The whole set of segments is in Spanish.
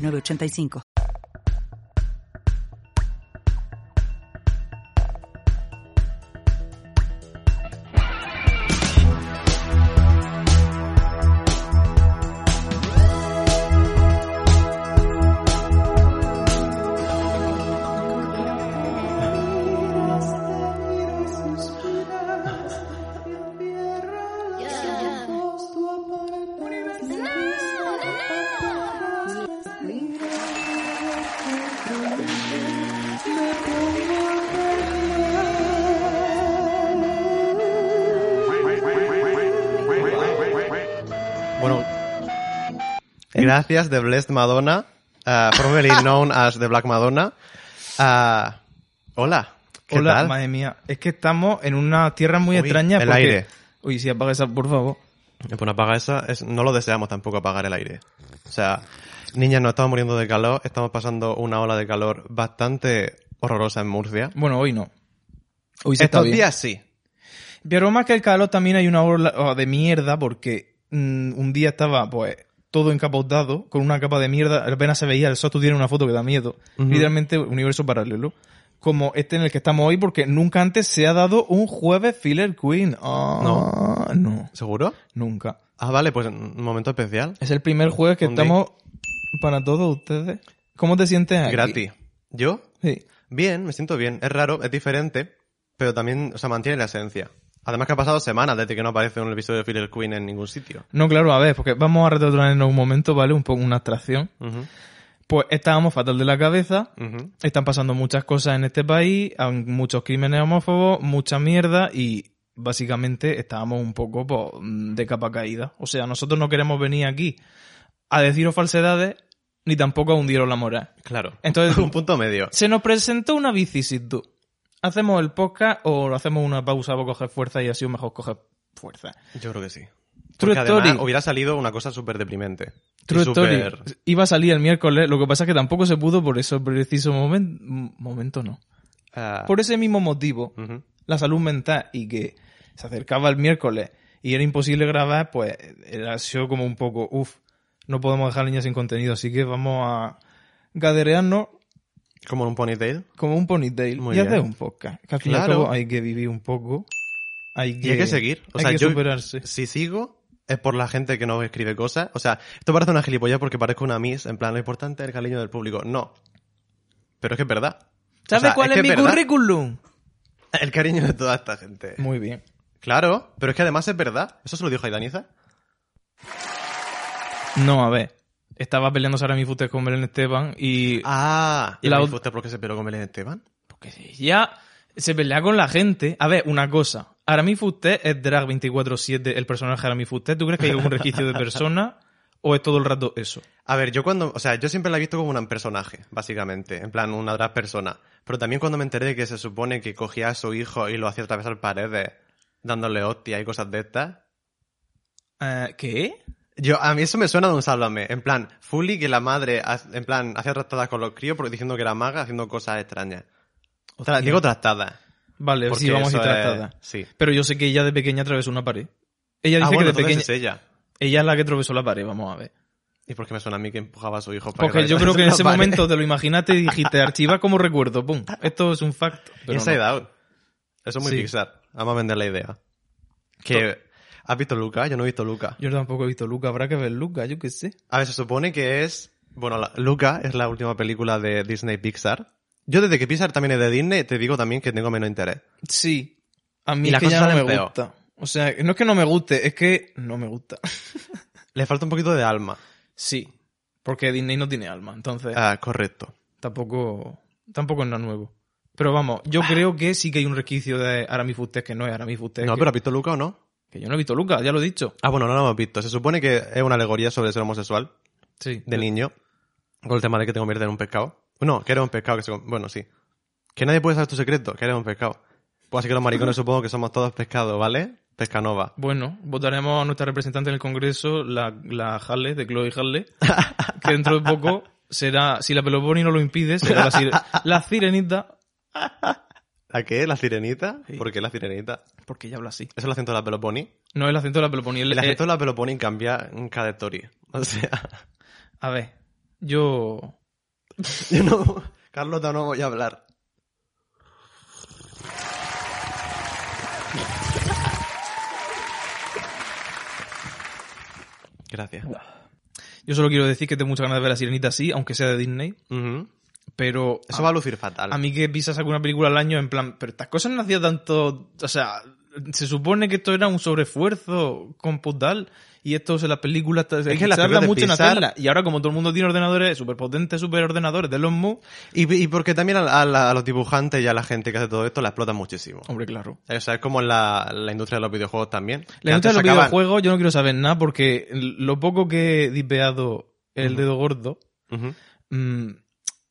8985. Gracias The Blessed Madonna, uh, formerly known as The Black Madonna. Uh, hola, ¿qué Hola, tal? madre mía. Es que estamos en una tierra muy Uy, extraña. el porque... aire. Uy, si apaga esa, por favor. Eh, Pues apaga esa, es- no lo deseamos tampoco apagar el aire. O sea, niñas, nos estamos muriendo de calor, estamos pasando una ola de calor bastante horrorosa en Murcia. Bueno, hoy no. Hoy sí está Estos bien. días sí. Pero más que el calor también hay una ola oh, de mierda porque mm, un día estaba pues todo encapotado con una capa de mierda, apenas se veía el sol, tú tienes una foto que da miedo. Ujú. Literalmente universo paralelo. Como este en el que estamos hoy porque nunca antes se ha dado un jueves filler queen. Ah, no. No, ¿Seguro? nunca. Ah, vale, pues un momento especial. Es el primer jueves que day. estamos para todos ustedes. ¿Cómo te sientes aquí? Gratis. ¿Yo? Sí. Bien, me siento bien. Es raro, es diferente, pero también, o sea, mantiene la esencia. Además que ha pasado semanas desde que no aparece un episodio de Filler Queen en ningún sitio. No, claro, a ver, porque vamos a retrotraernos un momento, ¿vale? Un poco una abstracción. Pues estábamos fatal de la cabeza, están pasando muchas cosas en este país, muchos crímenes homófobos, mucha mierda y básicamente estábamos un poco pues, de capa caída. O sea, nosotros no queremos venir aquí a deciros falsedades ni tampoco a hundiros la moral. Claro. Entonces- un punto medio. Se nos presentó una vicisitud. ¿Hacemos el podcast o hacemos una pausa para coger fuerza y ha sido mejor coger fuerza? Yo creo que sí. True Porque además story. hubiera salido una cosa súper deprimente. True Story. súper- Iba a salir el miércoles, lo que pasa es que tampoco se pudo por ese preciso momento. Momento no. ah, Por ese mismo motivo, la salud mental y que se acercaba el miércoles y era imposible grabar, pues era sido como un poco, uff, no podemos dejar niñas sin contenido, así que vamos a gaderearnos Como un ponytail. como un ponytail Muy y bien. hacer un podcast. Que al Claro. hay que vivir un poco. Hay que, Y hay que seguir. O hay sea, que yo, superarse. si sigo, es por la gente que no escribe cosas. O sea, esto parece una gilipollas porque parezco una miss. En plan, lo importante es el cariño del público. No. Pero es que es verdad. ¿Sabes O sea, cuál es, mi currículum? El cariño de toda esta gente. Muy bien. Claro, pero es que además es verdad. Eso se lo dijo Aidaniza. No, a ver. Estaba peleando Sara Fuster con Belén Esteban y Ah, ¿y La la ot- usted por qué se peló con Belén Esteban? Porque ya se pelea con la gente. A ver, una cosa. Aramis Fuster es drag 24-7 el personaje de Aramis Fuster. ¿Tú crees que hay algún registro de persona? ¿O es todo el rato eso? A ver, yo cuando, o sea, yo siempre la he visto como un personaje, básicamente, en plan una drag persona. Pero también cuando me enteré de que se supone que cogía a su hijo y lo hacía atravesar paredes, dándole hostia y cosas de estas. Eh, ¿Qué? Yo, a mí eso me suena de un sálvame. En plan, fully que la madre, en plan, hacía trastadas con los críos porque diciendo que era maga haciendo cosas extrañas. Tra- digo trastadas. Vale, sí, vamos a ir es- tratada. Sí. Pero yo sé que ella de pequeña atravesó una pared. Ella dice Ah, bueno, que de pequeña... es ella. Ella es la que atravesó la pared, vamos a ver. ¿Y por qué me suena a mí que empujaba a su hijo para Porque que yo creo que en ese pared? momento te lo imaginaste y dijiste, archiva como recuerdo, pum. Esto es un fact. Pero Inside no. Out. Eso es muy Sí. Pixar. Vamos a vender la idea. Que, ¿has visto Luca? Yo no he visto Luca. Yo tampoco he visto Luca, habrá que ver Luca, yo qué sé. A ver, se supone que es... Bueno, la- Luca es la última película de Disney Pixar. Yo desde que Pixar también es de Disney, te digo también que tengo menos interés. Sí. A mí Y es que ya no me peor. gusta. O sea, no es que no me guste, es que no me gusta. Le falta un poquito de alma. sí. Porque Disney no tiene alma, entonces Ah, correcto. tampoco, tampoco es nada nuevo. Pero vamos, yo creo que sí que hay un resquicio de Aramis Fuster que no es Aramis Fuster. No, que, pero ¿has visto Luca o no? Que yo no he visto Luca, ya lo he dicho. Ah, bueno, no lo hemos visto. Se supone que es una alegoría sobre ser homosexual, Sí. de niño. Con el tema de que te convierte en un pescado. No, que eres un pescado que se... Bueno, sí. Que nadie puede saber tu secreto, que eres un pescado. Pues así que los maricones supongo que somos todos pescados, ¿vale? Pescanova. Bueno, votaremos a nuestra representante en el Congreso, la, la Halle, de Chloe Halle, que dentro de poco será, si la Peloponi no lo impide, será la, sire- la sirenita, ¿La qué? ¿La sirenita? ¿Por qué la sirenita? porque ella habla así. ¿Es el acento de la Peloponi? No el acento de la Peloponi. el- El acento eh, de la Peloponi cambia en cada story. O sea, a ver, yo... yo no... Carlota, no voy a hablar. Gracias. Yo solo quiero decir que tengo muchas ganas de ver la sirenita así, aunque sea de Disney. Pero... Eso va a lucir fatal. A mí que Pisa saca una película al año en plan, pero estas cosas no hacía tanto, o sea, se supone que esto era un sobreesfuerzo computal y esto en las películas es que que las se de mucho en hacerlas y ahora como todo el mundo tiene ordenadores súper potentes, súper ordenadores de los Mu, Y, y porque también a, a la- a los dibujantes y a la gente que hace todo esto la explotan muchísimo. hombre, claro. O sea, es como en la, la industria de los videojuegos también. La Que industria de los sacaban- videojuegos yo no quiero saber nada porque lo poco que he dipeado el dedo gordo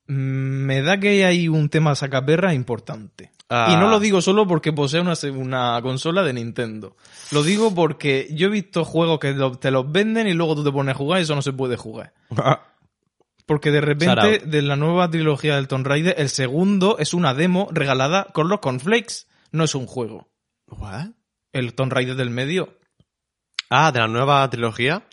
me da que hay un tema sacaperra importante. Ah. Y no lo digo solo porque posee una, consola de Nintendo. Lo digo porque yo he visto juegos que te los venden y luego tú te pones a jugar y eso no se puede jugar. Porque de repente, de la nueva trilogía del Tomb Raider, el segundo es una demo regalada con los cornflakes. No es un juego. ¿What? El Tomb Raider del medio. Ah, de la nueva trilogía.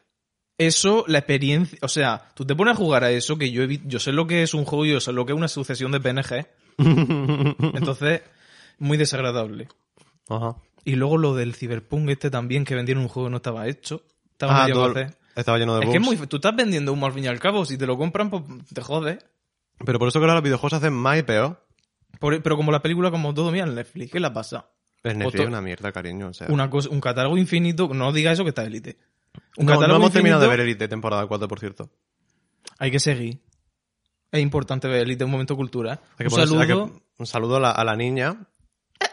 Eso, la experiencia, o sea, tú te pones a jugar a eso, que yo he yo sé lo que es un juego y yo sé lo que es una sucesión de PNG. Entonces, muy desagradable. Ajá. Y luego lo del Cyberpunk este también, que vendieron un juego que no estaba hecho. Estaba Ah, todo- estaba lleno de Es bugs. que es muy... Tú estás vendiendo humo al fin y al cabo. Si te lo compran, pues te jodes. Pero por eso que ahora los videojuegos se hacen más y peor. Por- pero como la película, como todo, mira, en Netflix, ¿qué la pasa? El Netflix Otro- es una mierda, cariño. O sea. Una cosa, un catálogo infinito, no diga eso que está élite. Un no, hemos terminado de ver Elite temporada 4, por cierto. Hay que seguir. Es importante ver élite, un momento que un ponerse- que- saludo, un saludo a la, a la niña.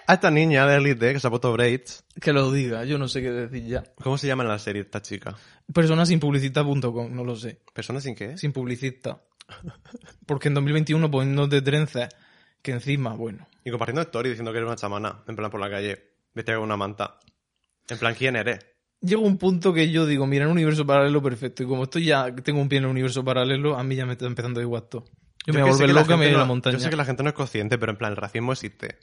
A esta niña de Elite que se ha puesto braids. que lo diga, yo no sé qué decir ya. ¿Cómo se llama en la serie esta chica? Personasinpublicista.com, no lo sé. ¿Persona sin qué? Sin publicista. Porque en 2021 poniéndote trenzas que encima, bueno. Y compartiendo story diciendo que eres una chamana. En plan por la calle. Vestida con una manta. En plan, ¿quién eres? Llega un punto que yo digo, mira, en un universo paralelo perfecto. Y como estoy ya, tengo un pie en el universo paralelo, a mí ya me está empezando a igual todo. Yo, me voy a volver loca, me voy a la montaña. Yo sé que la gente no es consciente, pero en plan, el racismo existe.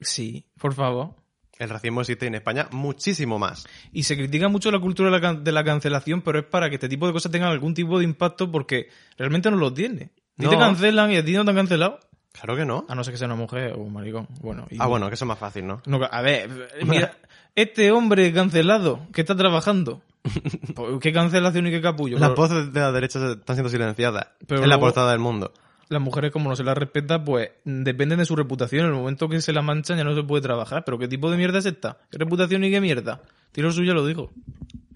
Sí, por favor. El racismo existe en España muchísimo más. Y se critica mucho la cultura de la, can- de la cancelación, pero es para que este tipo de cosas tengan algún tipo de impacto porque realmente no lo tiene. Ni No. te cancelan y a ti no te han cancelado. Claro que no. A no ser que sea una mujer o un maricón. Bueno, y- Ah, bueno, que eso es más fácil, ¿no? No, a ver, mira, este hombre cancelado que está trabajando. Pues, ¿Qué cancelación y qué capullo? Las voces de la derecha están siendo silenciadas. Pero en la portada del mundo. las mujeres, como no se las respeta, pues dependen de su reputación. En el momento que se la manchan ya no se puede trabajar. Pero ¿qué tipo de mierda es esta? ¿Qué reputación y qué mierda? Tiro suyo lo digo.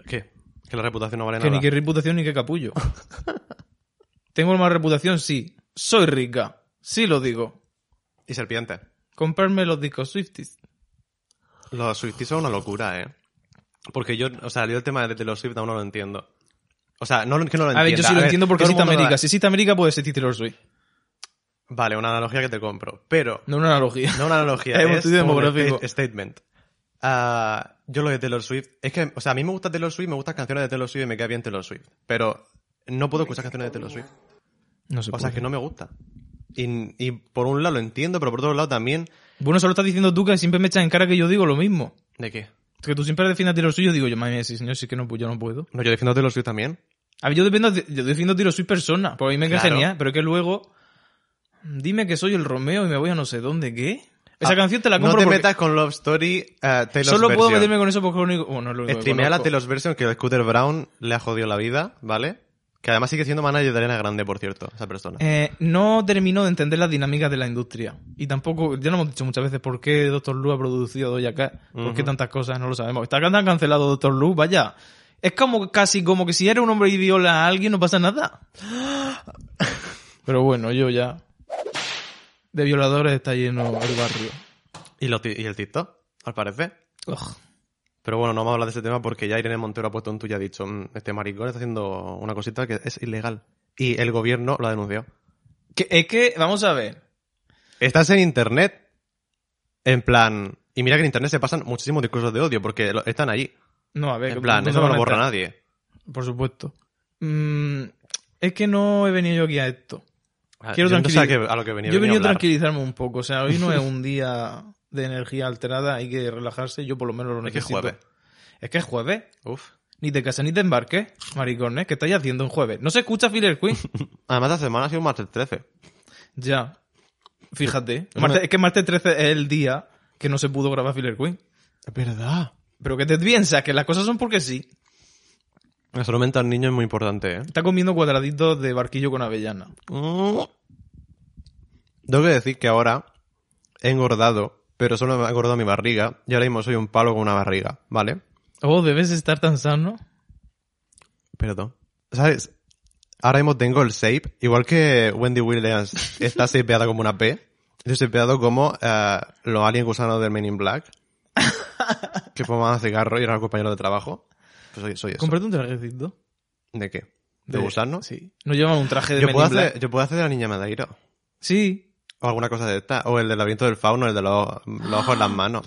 ¿Qué? Que la reputación no vale Que nada. ni qué reputación ni qué capullo. ¿Tengo más reputación? Sí. Soy rica. Sí lo digo. Y serpiente. Comprarme los discos Swifties. Los Swifties son una locura, ¿eh? Porque yo, o sea, yo el tema de Taylor Swift aún no lo entiendo. O sea, no que no lo entiendo. A ver, yo sí lo entiendo porque existe América. da- Si existe América, puede existir Taylor Swift. Vale, una analogía que te compro. Pero, No una analogía. no una analogía, Es un demográfico. sta- statement. Ah, yo lo de Taylor Swift, es que, o sea, a mí me gusta Taylor Swift, me gustan canciones de Taylor Swift y me queda bien Taylor Swift. Pero no puedo escuchar canciones de Taylor Swift. No se O sea, puede. que no me gusta. Y, y por un lado lo entiendo, pero por otro lado también... Bueno, solo estás diciendo tú que siempre me echas en cara que yo digo lo mismo. ¿De qué? Que tú siempre defiendes a Taylor Swift. Yo digo, yo, madre mía, sí, señor, sí que no, pues yo no puedo. No, yo defiendo Taylor Swift también. A ver, yo dependo, de- yo defiendo Taylor Swift persona, porque a mí me Claro. genial, pero es que luego, dime que soy el Romeo y me voy a no sé dónde, ¿qué? Esa Ah, canción te la No compro te porque metas con Love Story, eh, Taylor's solo puedo version. meterme con eso porque es lo único, bueno, lo único Streamea la. Taylor's version que Scooter Brown le ha jodido la vida, ¿vale? Que además sigue siendo manager de Ariana Grande, por cierto, esa persona. Eh, no termino de entender las dinámicas de la industria. Y tampoco, ya lo hemos dicho muchas veces, ¿por qué Doctor Lu ha producido Doja Cat? ¿Por qué tantas cosas? No lo sabemos. Está tan cancelado Doctor Lu, vaya. Es como casi como que si eres un hombre y viola a alguien no pasa nada. Pero bueno, yo ya. De violadores está lleno el barrio. ¿Y, lo y el TikTok, al parecer. Ugh. Pero bueno, no vamos a hablar de ese tema porque ya Irene Montero ha puesto un tuyo y ha dicho, "Mm, este maricón está haciendo una cosita que es ilegal. y el gobierno lo ha denunciado. Que, es que, vamos a ver. Estás en internet, en plan... Y mira que en internet se pasan muchísimos discursos de odio porque lo- están allí. No, a ver. En plan, ¿dónde eso no lo borra nadie. Por supuesto. Mm, es que no he venido yo aquí a esto. Quiero Yo no sé a, tranquili- qué- a lo que venía, Yo he venido a tranquilizarme un poco. O sea, hoy no es un día de energía alterada, hay que relajarse. Yo por lo menos lo Es que es necesito. jueves. Es que es jueves. Uf. Ni te casas ni te embarques, maricones. ¿Qué estáis haciendo en jueves? ¿No se escucha Filler Queen? Además, esta semana ha sido martes 13. ya. Fíjate. Martes- Es que martes 13 es el día que no se pudo grabar Filler Queen. Es verdad. Pero que te piensas que las cosas son porque sí. La salud mental niño es muy importante, ¿eh? Está comiendo cuadraditos de barquillo con avellana. Mm. Tengo que decir que ahora he engordado, pero solo me ha engordado mi barriga y ahora mismo soy un palo con una barriga, ¿vale? Oh, debes estar tan sano. Perdón. ¿Sabes? Ahora mismo tengo el shape, igual que Wendy Williams está shapeada como una P, yo estoy shapeado como eh, los aliens gusanos del Men in Black, que fuman cigarro y eran compañeros de trabajo. Pues soy, soy eso. Cómprate un trajecito. ¿De qué? ¿De, gusano? Sí. No llevan un traje de Yo Men puedo, in Black. hacer, yo puedo hacer de la niña Madeiro. Sí. O alguna cosa de esta. O el del laberinto del fauno, el de los, los ojos en las manos.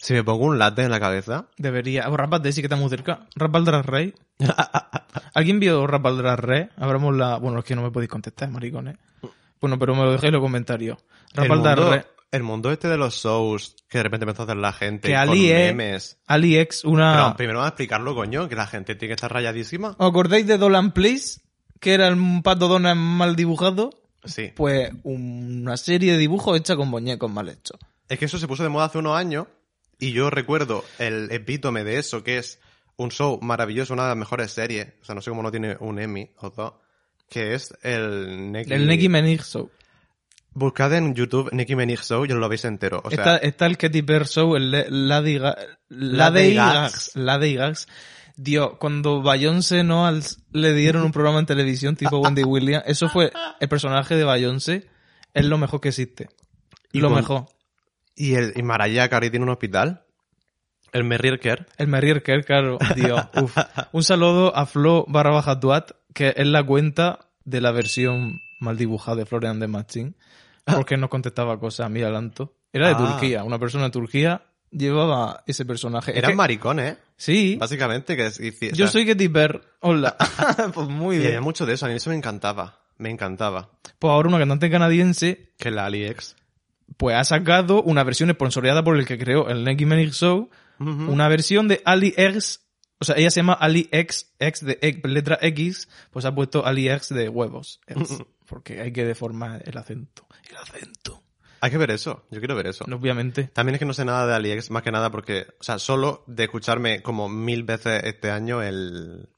Si me pongo un latte en la cabeza. Debería. O Rapal sí que está muy cerca. Rapal Drag Race. ¿Alguien vio Drag Race? Abramos la... Bueno, es que no me podéis contestar, maricones. Bueno, pero me lo dejéis en los comentarios. El Drag mundo, Race. el mundo este de los shows que de repente empezó a hacer la gente Que con Ali, eh, memes. AliEx, una... Pero primero vamos a explicarlo, coño, que la gente tiene que estar rayadísima. ¿Os acordáis de Dolan Place? Que era un pato Donald mal dibujado. Sí. Pues una serie de dibujos hecha con muñecos mal hechos. Es que eso se puso de moda hace unos años y yo recuerdo el epítome de eso, que es un show maravilloso, una de las mejores series. O sea, no sé cómo no tiene un Emmy o dos. Que es el Neki... El Menig Show. Buscad en YouTube Nicki Minaj Show y os lo veis entero. O sea, está, está el Katy Perry Show, el Lady Ga- Lady Lady Gags. Gags. Lady Gags. Dios, cuando Beyoncé no al- le dieron un programa en televisión tipo Wendy Williams, eso fue el personaje de Beyoncé, es lo mejor que existe. Y lo con- mejor. y, el, y Mariah Carey tiene un hospital. El Merrier Care. El Merrier Kerr, claro, Dios. uf. Un saludo a Flo barra baja que es la cuenta de la versión mal dibujada de Florian de Machine, porque no contestaba cosas a mi adelanto. Era de Ah. Turquía, una persona de Turquía llevaba ese personaje. Es Eran que- maricones, ¿eh? Sí, Básicamente, que es, y- yo soy Katy Perry. Hola. pues muy Y había bien. mucho de eso, a mí eso me encantaba. Me encantaba. Pues ahora una cantante canadiense Que la AliEx. pues ha sacado una versión sponsoreada por el que creó el Nicki Minaj Show, una versión de AliEx, o sea, ella se llama AliEx, X de X, letra X, pues ha puesto AliEx de huevos, porque hay que deformar el acento, el acento, Hay que ver eso. Yo quiero ver eso. obviamente. También es que no sé nada de AliEx, más que nada porque, o sea, solo de escucharme como mil veces este año el,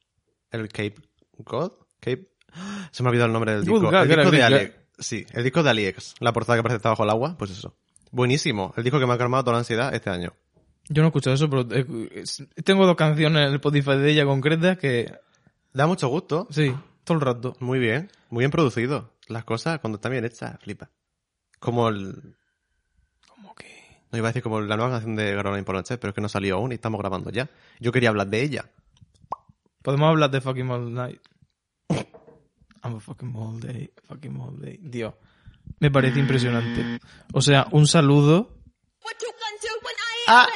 el Cape God, Cape, se me ha olvidado el nombre del disco. God, el disco de AliEx. Sí, el disco de AliEx. La portada que aparece está bajo el agua, pues eso. Buenísimo. El disco que me ha calmado toda la ansiedad este año. Yo no he escuchado eso, pero eh, tengo dos canciones en el Spotify de ella concretas que, Da mucho gusto. sí, todo el rato. Muy bien. Muy bien producido. Las cosas, cuando están bien hechas, flipa. Como el, Como que... no iba a decir como la nueva canción de Garona Pornochet, pero es que no salió aún y estamos grabando ya. Yo quería hablar de ella. Podemos hablar de fucking all night. I'm a fucking all day, fucking all day. Dios, me parece impresionante. O sea, un saludo I Ah.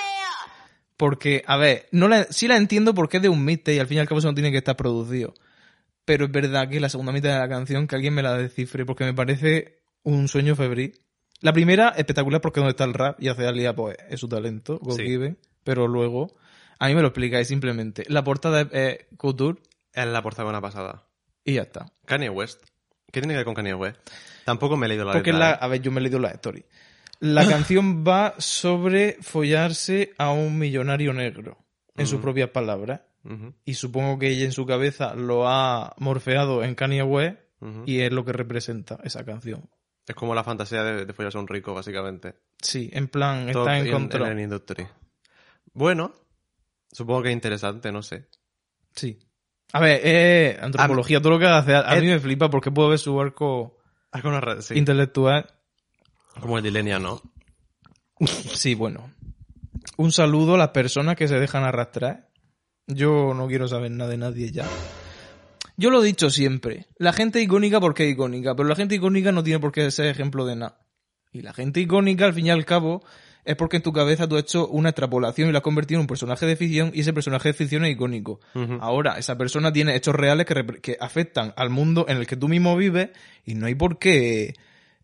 porque, a ver, no la, sí la entiendo porque es de un mixtape y al fin y al cabo eso no tiene que estar producido. Pero es verdad que la segunda mitad de la canción, que alguien me la descifre porque me parece un sueño febril. La primera, espectacular porque donde está el rap y hace Alia, pues es su talento, God Sí. Pero luego, a mí me lo explicáis simplemente. La portada es eh, Couture Es la portada buena pasada. y ya está. Kanye West. ¿Qué tiene que ver con Kanye West? Tampoco me he leído la Porque letra. la, ¿eh? a ver, yo me he leído la story. La canción va sobre follarse a un millonario negro, en sus propias palabras. Y supongo que ella en su cabeza lo ha morfeado en Kanye West y es lo que representa esa canción. Es como la fantasía de, de follarse a un rico, básicamente. Sí, en plan, está en control. en industry. Bueno, supongo que es interesante, no sé. Sí. A ver, eh, antropología, todo lo que hace, a, a mí me flipa porque puedo ver su arco red, sí. intelectual. Como el Dilenia, ¿no? Sí, bueno. Un saludo a las personas que se dejan arrastrar. Yo no quiero saber nada de nadie ya. Yo lo he dicho siempre. La gente icónica porque es icónica, pero la gente icónica no tiene por qué ser ejemplo de nada. Y la gente icónica, al fin y al cabo, es porque en tu cabeza tú has hecho una extrapolación y la has convertido en un personaje de ficción y ese personaje de ficción es icónico. Ahora, esa persona tiene hechos reales que, afectan al mundo en el que tú mismo vives y no hay por qué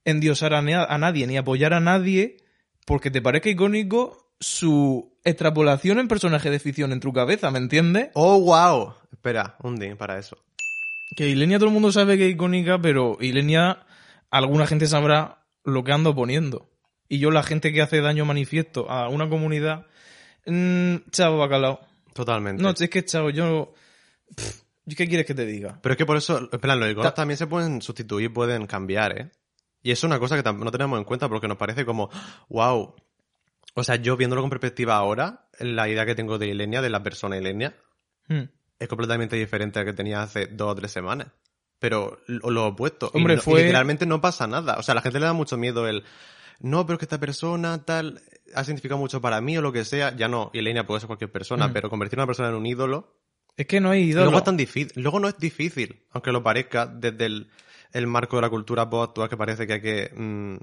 endiosar a, a nadie ni apoyar a nadie porque te parezca icónico su extrapolación en personaje de ficción en tu cabeza, ¿me entiendes? ¡Oh, wow! Espera, un ding para eso. Que Ilenia todo el mundo sabe que es icónica, pero Ilenia, alguna gente sabrá lo que ando poniendo. Y yo, la gente que hace daño manifiesto a una comunidad, mmm, chao, bacalao. Totalmente. No, es que chao, yo... pff, ¿Qué quieres que te diga? Pero es que por eso, en plan, los iconos Ta- también se pueden sustituir, pueden cambiar, ¿eh? Y eso es una cosa que no tenemos en cuenta porque nos parece como, wow. O sea, yo viéndolo con perspectiva ahora, la idea que tengo de Ilenia, de la persona Ilenia, Hmm. Es completamente diferente a la que tenía hace dos o tres semanas. Pero lo, lo opuesto. Y Hombre, no- y literalmente no pasa nada. O sea, a la gente le da mucho miedo el, no, pero es que esta persona tal ha significado mucho para mí o lo que sea. Ya no, Ilenia puede ser cualquier persona, Mm. pero convertir a una persona en un ídolo Es que no hay y ídolo. Luego es tan difícil. Luego no es difícil, aunque lo parezca, desde el, el marco de la cultura pop actual que parece que hay que mm,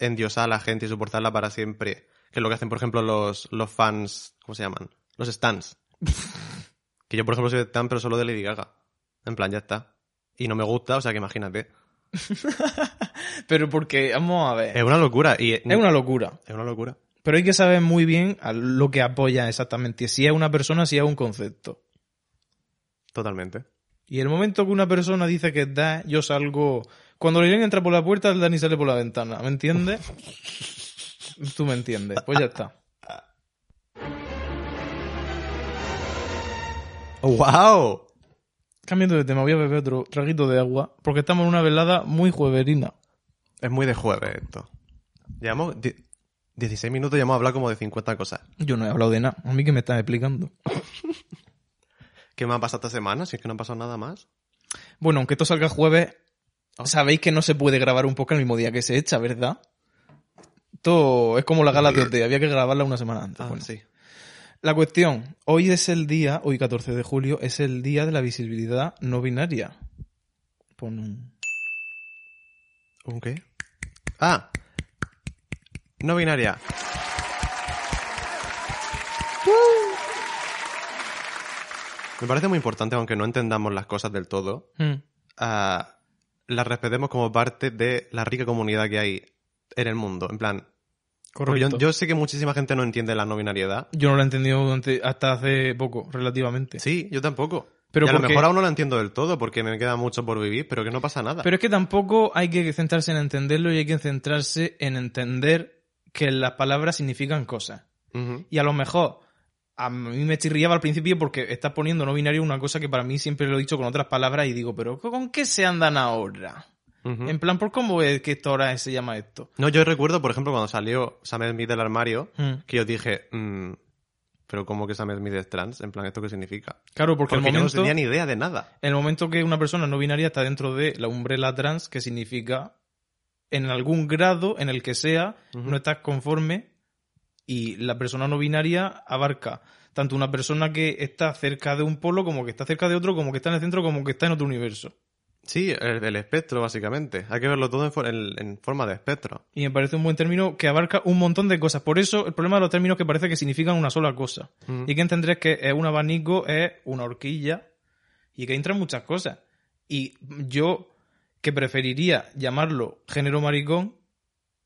endiosar a la gente y soportarla para siempre. Que es lo que hacen, por ejemplo, los, los fans, ¿cómo se llaman? Los stands. que yo, por ejemplo, soy de stan, pero solo de Lady Gaga. En plan, ya está. Y no me gusta, o sea que imagínate. Pero porque, vamos a ver, Es una locura. Y, es una locura. es una locura. Pero hay que saber muy bien a lo que apoya exactamente. Si es una persona, si es un concepto. Totalmente. Y el momento que una persona dice que da, yo salgo. Cuando Irene entra por la puerta, el Dani sale por la ventana. ¿Me entiendes? Tú me entiendes. Pues ya está. Wow! Cambiando de tema, voy a beber otro traguito de agua. Porque estamos en una velada muy jueverina. Es muy de jueves esto. Llevamos die- 16 minutos y hemos hablado como de 50 cosas. Yo no he hablado de nada. A mí que me estás explicando. ¿Qué me ha pasado esta semana? Si es que no ha pasado nada más. Bueno, aunque esto salga jueves, sabéis que no se puede grabar un poco el mismo día que se echa, ¿verdad? Esto es como la gala de OT, había que grabarla una semana antes. Ah, Bueno, sí. La cuestión, hoy es el día, hoy 14 de julio, es el día de la visibilidad no binaria. Pon un... ¿Un qué? Ah. No binaria. Me parece muy importante, aunque no entendamos las cosas del todo, ah, las respetemos como parte de la rica comunidad que hay en el mundo. En plan, Correcto. yo, yo sé que muchísima gente no entiende la no binariedad. Yo no lo he entendido durante- hasta hace poco, relativamente. Sí, yo tampoco. Pero y a lo mejor aún no la entiendo del todo porque me queda mucho por vivir, pero que no pasa nada. Pero es que tampoco hay que centrarse en entenderlo y hay que centrarse en entender que las palabras significan cosas. Y a lo mejor a mí me chirriaba al principio porque estás poniendo no binario una cosa que para mí siempre lo he dicho con otras palabras y digo, pero ¿con qué se andan ahora? En plan, ¿por cómo es que esto ahora se llama esto? No, yo recuerdo, por ejemplo, cuando salió Sam Smith del armario, Hmm. que yo dije, mm, pero ¿cómo que Sam Smith es trans? En plan, ¿esto qué significa? Claro, porque, Porque el yo no momento, tenía ni idea de nada. el momento que una persona no binaria está dentro de la umbrella trans, que significa en algún grado en el que sea, no estás conforme y la persona no binaria abarca tanto una persona que está cerca de un polo como que está cerca de otro, como que está en el centro, como que está en otro universo. Sí, el, espectro, básicamente. Hay que verlo todo en, for- en- en forma de espectro. Y me parece un buen término que abarca un montón de cosas. Por eso, el problema de los términos que parece que significan una sola cosa. Ujú. Y que entender que es un abanico, es una horquilla, y que entran muchas cosas. Y yo, que preferiría llamarlo género maricón,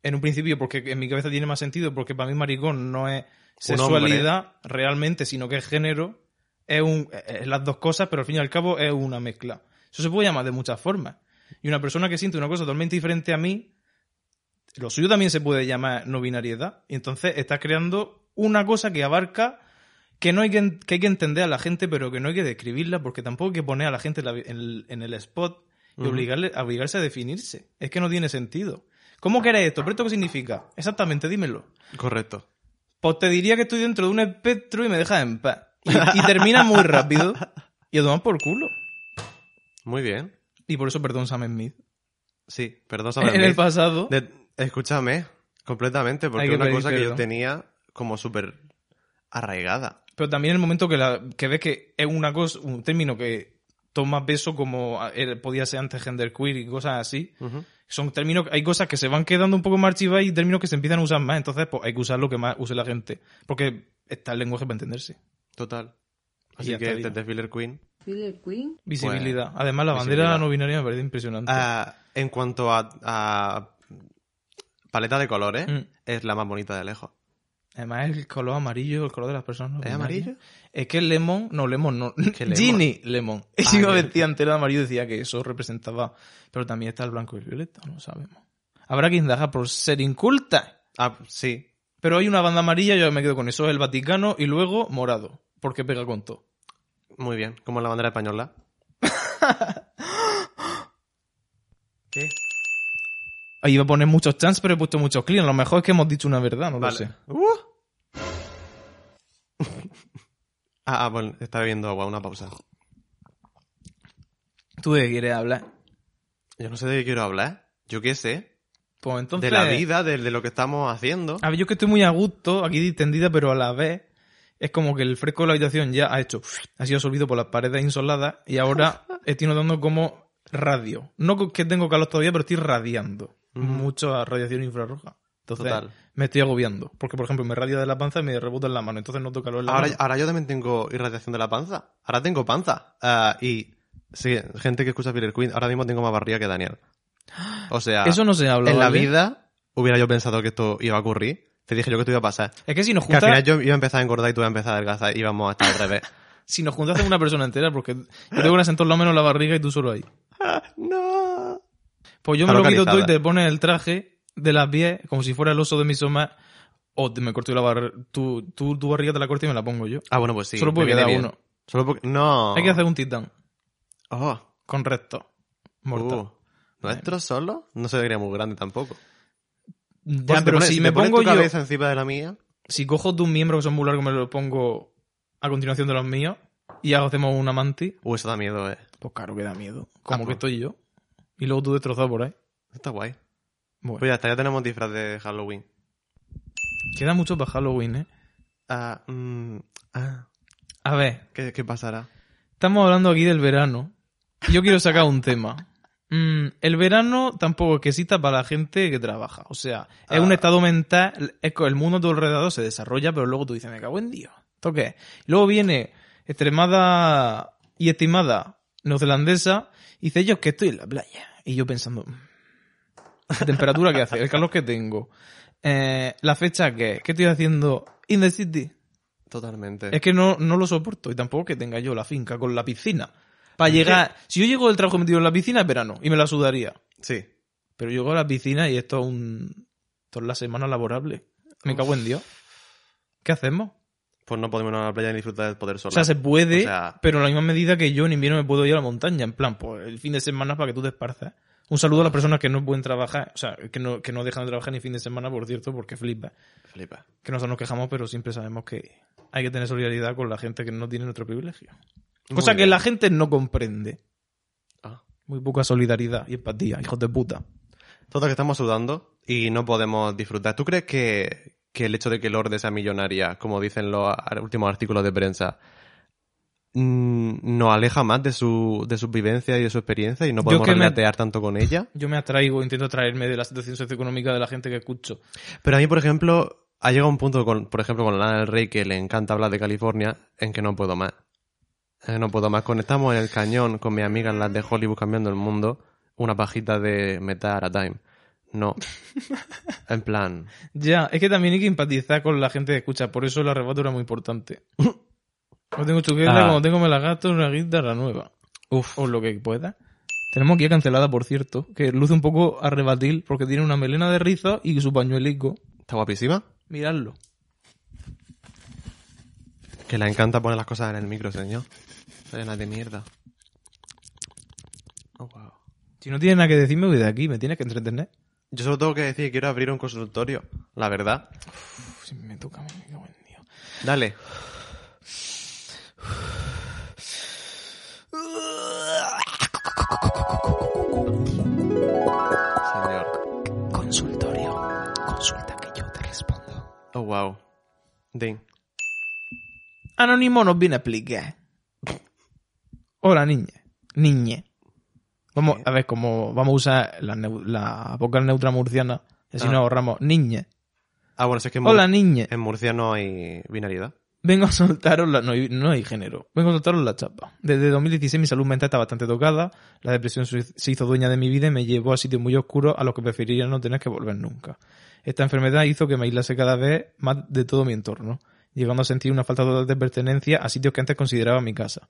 en un principio, porque en mi cabeza tiene más sentido, porque para mí maricón no es sexualidad realmente, sino que es género, es, un, es las dos cosas, pero al fin y al cabo es una mezcla. Eso se puede llamar de muchas formas. Y una persona que siente una cosa totalmente diferente a mí, lo suyo también se puede llamar no binariedad. Y entonces estás creando una cosa que abarca que no hay que, que hay que entender a la gente, pero que no hay que describirla, porque tampoco hay que poner a la gente en, la- en el, en el spot y obligarle, obligarse a definirse. Es que no tiene sentido. ¿Cómo querés esto? ¿Pero esto qué significa? Exactamente, dímelo. Correcto. Pues te diría que estoy dentro de un espectro y me dejas en paz. Y, y termina muy rápido. Y a tomar por culo. Muy bien. Y por eso perdón Sam Smith. Sí, perdón, Sam En el Smith. pasado. De- escúchame, completamente, porque es una cosa que yo tenía como súper arraigada. Pero también el momento que, la, que ves que es una cosa, un término que toma peso como eh, podía ser antes genderqueer y cosas así. Son términos, hay cosas que se van quedando un poco más archivadas y términos que se empiezan a usar más. Entonces, pues hay que usar lo que más use la gente. Porque está el lenguaje para entenderse. Total. Así que desde Filler Queen. Queen. Visibilidad. Además, la bandera visibilidad. no binaria me parece impresionante. Ah, en cuanto a, a paleta de colores, Mm. es la más bonita de lejos. Además, el color amarillo, el color de las personas. no ¿Es binarias. amarillo? Es que el lemon, no, lemon no. Ginny lemon. Ah, Si iba bien. vestida entera de amarillo decía que eso representaba. Pero también está el blanco y el violeta, no sabemos. Habrá que indagar por ser inculta. Ah, sí. Pero hay una banda amarilla, yo me quedo con eso, el Vaticano y luego morado. Porque pega con todo. Muy bien. Como la bandera española. ¿Qué? Ahí iba a poner muchos chants, pero he puesto muchos clean. Lo mejor es que hemos dicho una verdad, no Vale. lo sé. Uh. ah, ah, bueno, está bebiendo agua, una pausa. ¿Tú de qué quieres hablar? Yo no sé de qué quiero hablar. Yo qué sé. Pues entonces... De la vida, de, de lo que estamos haciendo. A ver, yo que estoy muy a gusto, aquí distendida, pero a la vez es como que el fresco de la habitación ya ha hecho, ha sido absorbido por las paredes insoladas y ahora estoy notando como radio. No que tengo calor todavía, pero estoy radiando mucho a radiación infrarroja. Entonces Total. me estoy agobiando. Porque, por ejemplo, me radia de la panza y me rebota en la mano. Entonces noto calor en la Ahora, mano. ahora yo también tengo irradiación de la panza. Ahora tengo panza. Ah, y sí, gente que escucha Filler Queen, ahora mismo tengo más barriga que Daniel. O sea, Eso no se habla, en la vida hubiera yo pensado que esto iba a ocurrir. Te dije yo que esto iba a pasar. Es que si nos Que al juntas, final yo iba a empezar a engordar y tú ibas a empezar a adelgazar y íbamos a estar al revés. si nos juntas una persona entera, porque yo tengo en todo lo menos la barriga y tú solo ahí. no. Pues yo me lo quito todo y te pones el traje de las pies como si fuera el oso de mi soma. O te me corto la barriga. Tu, tu, tu barriga te la corto y me la pongo yo. Ah, bueno, pues sí. Solo puede quedar bien. uno. Solo porque... No. Hay que hacer un titán. Oh. Con recto. Mortal. Uh. ¿Nuestro solo? No se vería muy grande tampoco. Ya, Pues pero pones- si me pones pongo tu yo. cabeza encima de la mía... Si cojo tus miembros que son muy largos, me los pongo a continuación de los míos. Y hacemos una mantis. Uh, eso da miedo, eh. Pues claro que da miedo. Como Ah, que pues. estoy yo. Y luego tú destrozado por ahí. Está guay. Bueno, Pues ya está, ya tenemos disfraz de Halloween. queda mucho para Halloween, ¿eh? Ah, mm, ah, A ver, ¿qué, qué pasará? Estamos hablando aquí del verano. Yo quiero sacar un tema. Mm, el verano tampoco es que exista para la gente que trabaja. O sea, es Ah. un estado mental. Es que el mundo a tu alrededor se desarrolla, pero luego tú dices, me cago en Dios. ¿Esto qué es? Luego viene extremada y estimada neozelandesa y dice, yo que estoy en la playa. Y yo pensando, "Mm, la temperatura que hace, el calor que tengo, eh, la fecha que es, ¿qué estoy haciendo in the city? Totalmente. Es que no, no lo soporto y tampoco que tenga yo la finca con la piscina. Para llegar, si yo llego del trabajo metido en la piscina es verano y me la sudaría. Sí. Pero llego a la piscina y esto es un, esto es la semana laborable. Me cago en Dios. ¿Qué hacemos? Pues no podemos ir a la playa ni disfrutar del poder O solar. sea, se puede, O sea- pero en la misma medida que yo en invierno me puedo ir a la montaña. En plan, pues el fin de semana para que tú te esparzas. Un saludo a las personas que no pueden trabajar, o sea, que no, que no dejan de trabajar ni fin de semana, por cierto, porque flipa. Flipa. Que nosotros nos quejamos, pero siempre sabemos que hay que tener solidaridad con la gente que no tiene nuestro privilegio. Cosa que la gente no comprende. Ah. Muy poca solidaridad y empatía, hijos de puta. Total, que estamos sudando y no podemos disfrutar. ¿Tú crees que, que el hecho de que Lourdes sea millonaria, como dicen los últimos artículos de prensa, mm, nos aleja más de su, de su vivencia y de su experiencia y no podemos me- relatear tanto con ella? Yo me atraigo, intento atraerme de la situación socioeconómica de la gente que escucho. Pero a mí, por ejemplo, ha llegado un punto, con, por ejemplo, con Lana del Rey, que le encanta hablar de California, en que no puedo más. Eh, no puedo más. Conectamos en el cañón con mis amigas, las de Hollywood cambiando el mundo, una pajita de metal a time. No. En plan, Ya, es que también hay que empatizar con la gente que escucha, por eso la arrebato es muy importante. No tengo chuqueta, Ah. como tengo me la gasto una guitarra nueva. Uf, o lo que pueda. Tenemos aquí a cancelada, por cierto, que luce un poco arrebatil porque tiene una melena de rizo y su pañuelico. está guapísima. Miradlo. Que le encanta poner las cosas en el micro, señor. Llena de mierda. Oh, wow. Si no tienes nada que decirme, voy de aquí, me tienes que entretener. Yo solo tengo que decir que quiero abrir un consultorio. La verdad. Uf, si me toca, me cago en Dios. Dale. Señor. Consultorio. Consulta que yo te respondo. Oh, wow. Ding. Anónimo nos viene a explicar. Hola, niña. Niñe. Vamos, a ver, como vamos a usar la, neu- la vocal neutra murciana, y así Ah. nos ahorramos. Niñe. Ah, bueno, si es que en, Hola, Mur- niñe. en Murcia no hay binaridad. Vengo a soltaros la... No hay, no hay género. Vengo a soltaros la chapa. Desde 2016 mi salud mental está bastante tocada. La depresión se se hizo dueña de mi vida y me llevó a sitios muy oscuros a los que preferiría no tener que volver nunca. Esta enfermedad hizo que me aislase cada vez más de todo mi entorno, llegando a sentir una falta total de pertenencia a sitios que antes consideraba mi casa.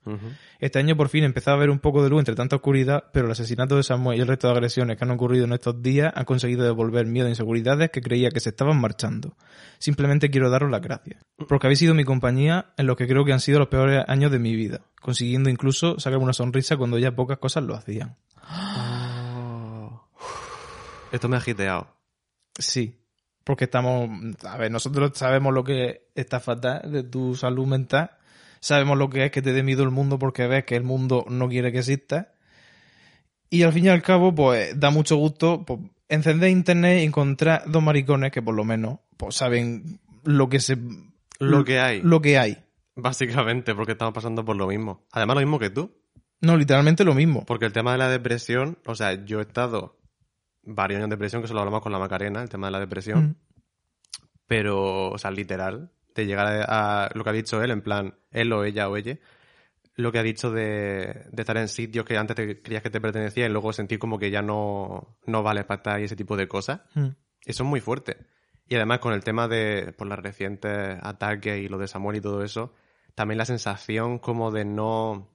Este año por fin empezaba a ver un poco de luz entre tanta oscuridad, pero el asesinato de Samuel y el resto de agresiones que han ocurrido en estos días han conseguido devolver miedo e inseguridades que creía que se estaban marchando. Simplemente quiero daros las gracias, porque habéis sido mi compañía en los que creo que han sido los peores años de mi vida, consiguiendo incluso sacarme una sonrisa cuando ya pocas cosas lo hacían. Esto me ha agiteado. Sí, porque estamos, a ver, nosotros sabemos lo que está fatal de tu salud mental, sabemos lo que es que te dé miedo el mundo porque ves que el mundo no quiere que exista. Y al fin y al cabo, pues da mucho gusto pues, encender internet y encontrar dos maricones que por lo menos pues, saben lo que se Lo que hay. lo que hay. Básicamente, porque estamos pasando por lo mismo. Además, lo mismo que tú. No, literalmente lo mismo. Porque el tema de la depresión, o sea, yo he estado varios años de depresión, que eso lo hablamos con la Macarena, el tema de la depresión. Mm. Pero, o sea, literal, de llegar a, a lo que ha dicho él, en plan, él o ella o ella, lo que ha dicho de, de estar en sitios que antes te creías que te pertenecía y luego sentir como que ya no, no vales para estar y ese tipo de cosas. Mm. Eso es muy fuerte. Y además con el tema de por los recientes ataques y lo de Samuel y todo eso, también la sensación como de no...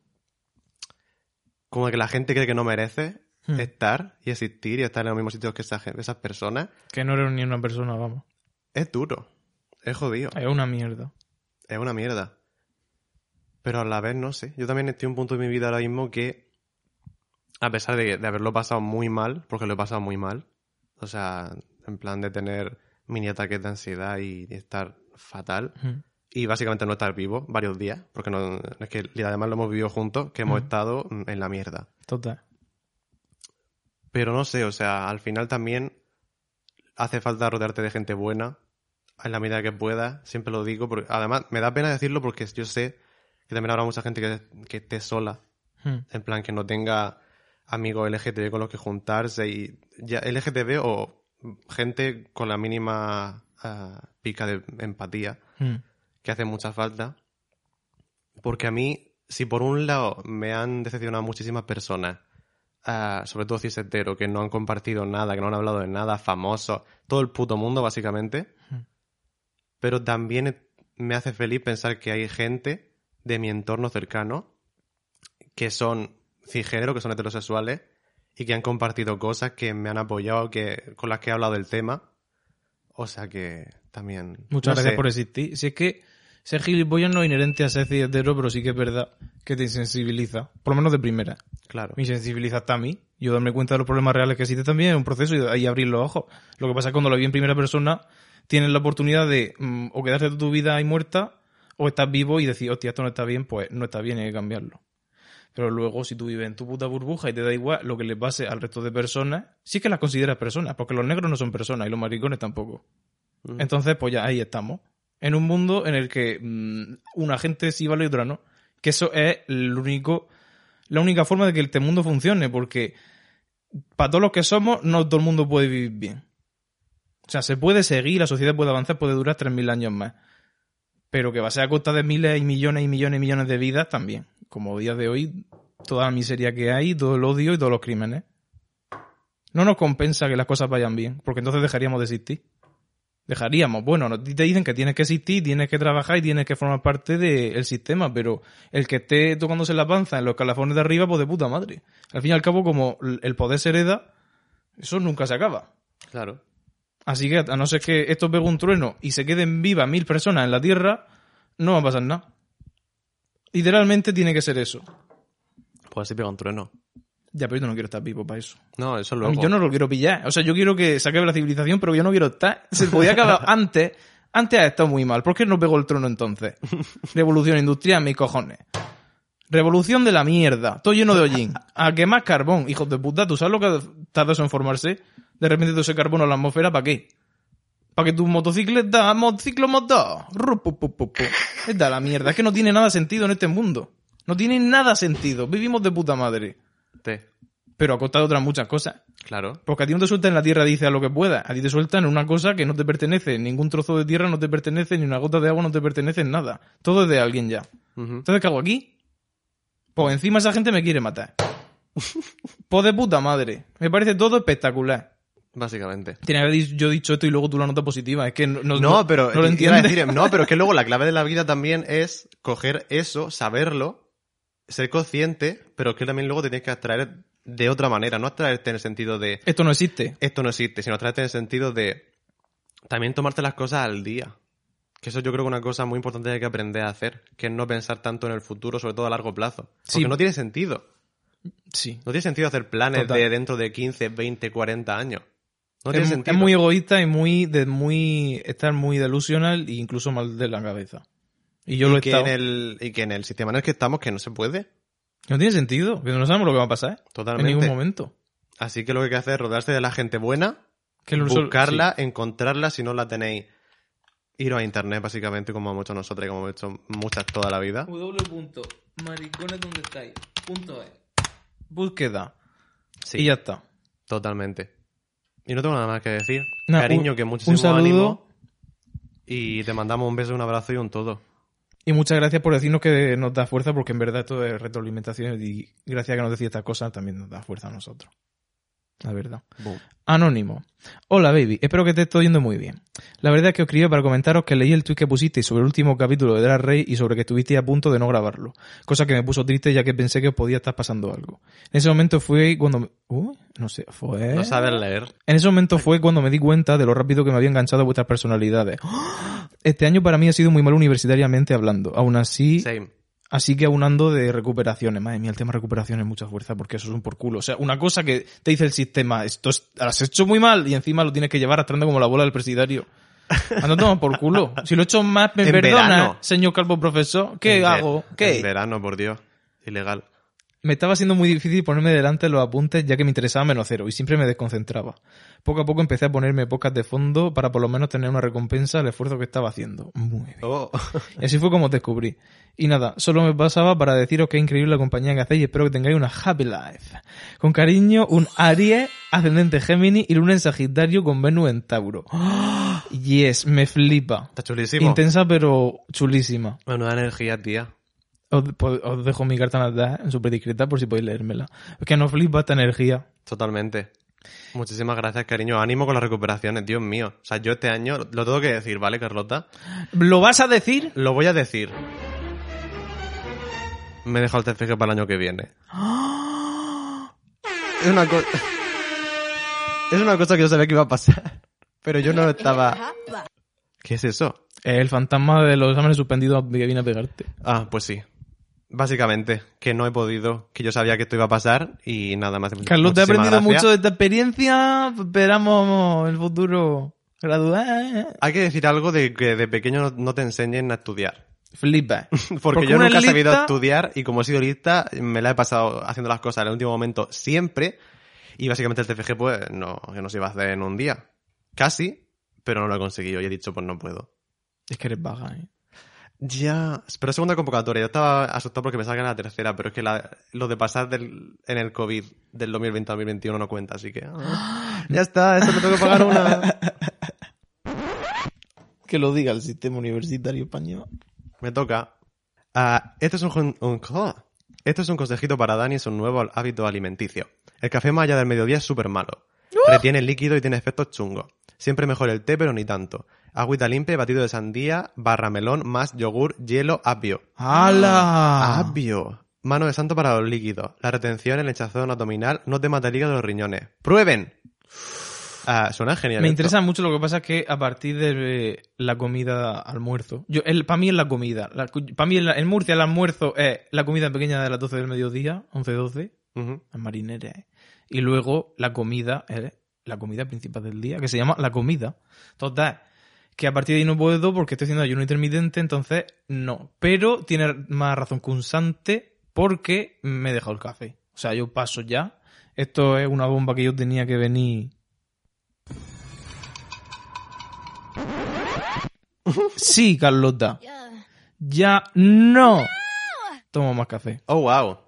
Como de que la gente cree que no merece Hmm. estar y existir y estar en los mismos sitios que esa esas personas, Que no eres ni una persona, vamos. es duro. Es jodido. Es una mierda. Es una mierda. Pero a la vez, no sé. Yo también estoy en un punto de mi vida ahora mismo que, a pesar de, de haberlo pasado muy mal, porque lo he pasado muy mal, o sea, en plan de tener mini ataques de ansiedad y estar fatal, Mm. y básicamente no estar vivo varios días, porque no, es que y además lo hemos vivido juntos, que hemos Mm. estado en la mierda. Total. Pero no sé, o sea, al final también hace falta rodearte de gente buena en la medida que puedas, siempre lo digo, porque además me da pena decirlo porque yo sé que también habrá mucha gente que, que esté sola, Mm. en plan que no tenga amigos LGTB con los que juntarse y ya LGTB o gente con la mínima ah, pica de empatía Mm. que hace mucha falta. Porque a mí, si por un lado me han decepcionado muchísimas personas, sobre todo hetero, que no han compartido nada, que no han hablado de nada, famosos, todo el puto mundo básicamente, pero también me hace feliz pensar que hay gente de mi entorno cercano que son cisgénero, que son heterosexuales y que han compartido cosas que me han apoyado, que con las que he hablado del tema. O sea que también... Muchas no gracias sé. por existir. Si es que ser gilipollas no es inherente a ser hetero, pero sí que es verdad que te insensibiliza. Por lo menos de primera. Claro. Me insensibiliza hasta a mí. Yo darme cuenta de los problemas reales que existen también es un proceso y ahí abrir los ojos. Lo que pasa es que cuando lo vi en primera persona, tienes la oportunidad de mm, o quedarte toda tu vida ahí muerta, o estás vivo y decir, hostia, esto no está bien, pues no está bien, hay que cambiarlo. Pero luego, si tú vives en tu puta burbuja y te da igual lo que le pase al resto de personas, sí que las consideras personas, porque los negros no son personas y los maricones tampoco. Entonces, pues ya ahí estamos. En un mundo en el que mm, una gente sí vale y otra no. Que eso es el único, la única forma de que este mundo funcione, porque para todos los que somos, no todo el mundo puede vivir bien. O sea, se puede seguir, la sociedad puede avanzar, puede durar 3.000 años más. Pero que va a ser a costa de miles y millones y millones y millones de vidas también. Como día de hoy, toda la miseria que hay, todo el odio y todos los crímenes. No nos compensa que las cosas vayan bien, porque entonces dejaríamos de existir. Dejaríamos, bueno, no- te dicen que tienes que existir, tienes que trabajar y tienes que formar parte del sistema, pero el que esté tocándose la panza en los calafones de arriba, pues de puta madre. Al fin y al cabo, como el poder se hereda, eso nunca se acaba. Claro. Así que, a no ser que esto pegue un trueno y se queden vivas mil personas en la Tierra, no va a pasar nada. Literalmente tiene que ser eso. Pues así pega un trueno. Ya, pero yo no quiero estar vivo para eso. No, eso A luego. mí Yo no lo quiero pillar. O sea, yo quiero que se acabe la civilización, pero yo no quiero estar. Se podía acabar antes. Antes ha estado muy mal. ¿Por qué no pegó el trono entonces? Revolución industrial, mis cojones. Revolución de la mierda. Todo lleno de hollín. A quemar carbón. Hijos de puta, ¿tú sabes lo que tarda eso en formarse? De repente todo ese carbono en la atmósfera, ¿para qué? Para que tu motocicleta, motociclo motor. Es da la mierda. Es que no tiene nada sentido en este mundo. No tiene nada sentido. Vivimos de puta madre. Pero a costa de otras muchas cosas. Claro. Porque a ti no te sueltan en la tierra, dice a lo que pueda. A ti te sueltan en una cosa que no te pertenece. Ningún trozo de tierra no te pertenece, ni una gota de agua no te pertenece en nada. Todo es de alguien ya. Entonces, ¿qué hago aquí? Pues encima esa gente me quiere matar. Pues de puta madre. Me parece todo espectacular. Básicamente. Tiene que haber yo dicho esto y luego tú la nota positiva. Es que no, no, No, pero no lo entiendes. decir, no, pero es que luego la clave de la vida también es coger eso, saberlo, ser consciente, pero que también luego te tienes que abstraer de otra manera, no abstraerte en el sentido de Esto no existe. esto no existe, sino abstraerte en el sentido de también tomarte las cosas al día. Que eso yo creo que es una cosa muy importante que hay que aprender a hacer, que es no pensar tanto en el futuro, sobre todo a largo plazo. Porque no tiene sentido. Sí. No tiene sentido hacer planes Total. de dentro de 15, 20, 40 años. No es, tiene sentido. es muy egoísta y muy, de, muy, estar muy delusional e incluso mal de la cabeza. Y yo lo he que estado. en el, y que en el sistema en el que estamos, que no se puede. No tiene sentido, que no sabemos lo que va a pasar. Totalmente. En ningún momento. Así que lo que hay que hacer es rodearse de la gente buena, Que lo- buscarla, encontrarla si no la tenéis. Iros a internet, básicamente, como hemos hecho nosotros y como hemos hecho muchas toda la vida. www.maricones donde estáis. Punto es. Búsqueda. Sí, Y ya está. totalmente. Y no tengo nada más que decir. Cariño, un- que un muchísimo saludo. ánimo. Y te mandamos un beso, un abrazo y un todo. Y muchas gracias por decirnos que nos da fuerza, porque en verdad esto es retroalimentación y gracias a que nos decís estas cosas también nos da fuerza a nosotros. La verdad. Anónimo. Hola, baby. Espero que te esté yendo muy bien. La verdad es que os escribí para comentaros que leí el tweet que pusisteis sobre el último capítulo de Drag Race y sobre que estuvisteis a punto de no grabarlo. Cosa que me puso triste ya que pensé que os podía estar pasando algo. En ese momento fue cuando... me- no sé, fue... No sabes leer. En ese momento fue cuando me di cuenta de lo rápido que me había enganchado vuestras personalidades. Este año para mí ha sido muy malo universitariamente hablando. Aún así, Same. Así que aunando de recuperaciones. Madre mía, el tema recuperación es mucha fuerza porque eso es un por culo. O sea, una cosa que te dice el sistema, esto es- lo has hecho muy mal y encima lo tienes que llevar arrastrando como la bola del presidario. Anda toma por culo. Si lo he hecho más, me En perdona, verano. señor calvo profesor. ¿Qué En hago? ¿Qué? En verano, por Dios. Ilegal. Me estaba siendo muy difícil ponerme delante los apuntes ya que me interesaba menos cero y siempre me desconcentraba. Poco a poco empecé a ponerme pocas de fondo para por lo menos tener una recompensa al esfuerzo que estaba haciendo. Muy bien. Oh. Y así fue como os descubrí. Y nada, solo me pasaba para deciros que es increíble la compañía que hacéis y espero que tengáis una happy life. Con cariño, un Aries, ascendente Gémini y luna en Sagitario con Venus en Tauro. Yes, me flipa. Está chulísimo. Intensa pero chulísima. Menuda energía, tía. Os, po- os dejo mi carta natal súper discreta por si podéis leérmela. Es que no flipa esta energía. Totalmente. Muchísimas gracias, cariño. Ánimo con las recuperaciones, Dios mío. O sea, yo este año lo tengo que decir, ¿vale, Carlota? ¿Lo vas a decir? Lo voy a decir. Me he dejado el TFG para el año que viene. Es una cosa... Es una cosa que yo sabía que iba a pasar. Pero yo no estaba... ¿Qué es eso? Es el fantasma de los exámenes suspendidos que viene a pegarte. Ah, pues sí. Básicamente, que no he podido, que yo sabía que esto iba a pasar y nada más. Carlos, te he aprendido gracias. mucho de esta experiencia. Esperamos el futuro graduar. Hay que decir algo de que de pequeño no, te enseñen a estudiar. Flipa. Porque, Porque yo nunca he sabido estudiar y como he sido lista, me la he pasado haciendo las cosas en el último momento siempre. Y básicamente el TFG, pues, no, que no se iba a hacer en un día. Casi, pero no lo he conseguido y he dicho, pues no puedo. Es que eres vaga, ¿eh? Ya, pero segunda convocatoria. Yo estaba asustado porque pensaba que era la tercera, pero es que la- lo de pasar del, en el COVID del 2020 al 2021 no cuenta, así que... ah, ya está, eso me tengo que pagar una. Que lo diga el sistema universitario español. Me toca. Ah, este es un, un- oh. Este es un consejito para Dani, es un nuevo hábito alimenticio. El café más allá del mediodía es súper malo. Retiene el líquido y tiene efectos chungos. Siempre mejor el té, pero ni tanto. Agüita limpia, batido de sandía, barra melón, más yogur, hielo, apio. ¡Hala! Apio. Mano de santo para los líquidos. La retención, el hinchazón abdominal, no te mata el hígado de los riñones. ¡Prueben! Ah, suena genial. Me esto. interesa mucho lo que pasa es que a partir de eh, la comida almuerzo, yo el, para mí es la comida, para mí en, la- en Murcia el almuerzo es la comida pequeña de las 12 del mediodía, 11-12, Ujú. las marineras, ¿eh? y luego la comida es la comida principal del día, que se llama la comida. Total, que a partir de ahí no puedo porque estoy haciendo ayuno intermitente, entonces no. Pero tiene más razón que un sante porque me he dejado el café. O sea, yo paso ya. Esto es una bomba que yo tenía que venir. Sí, Carlota. Ya no. tomo más café. Oh, wow.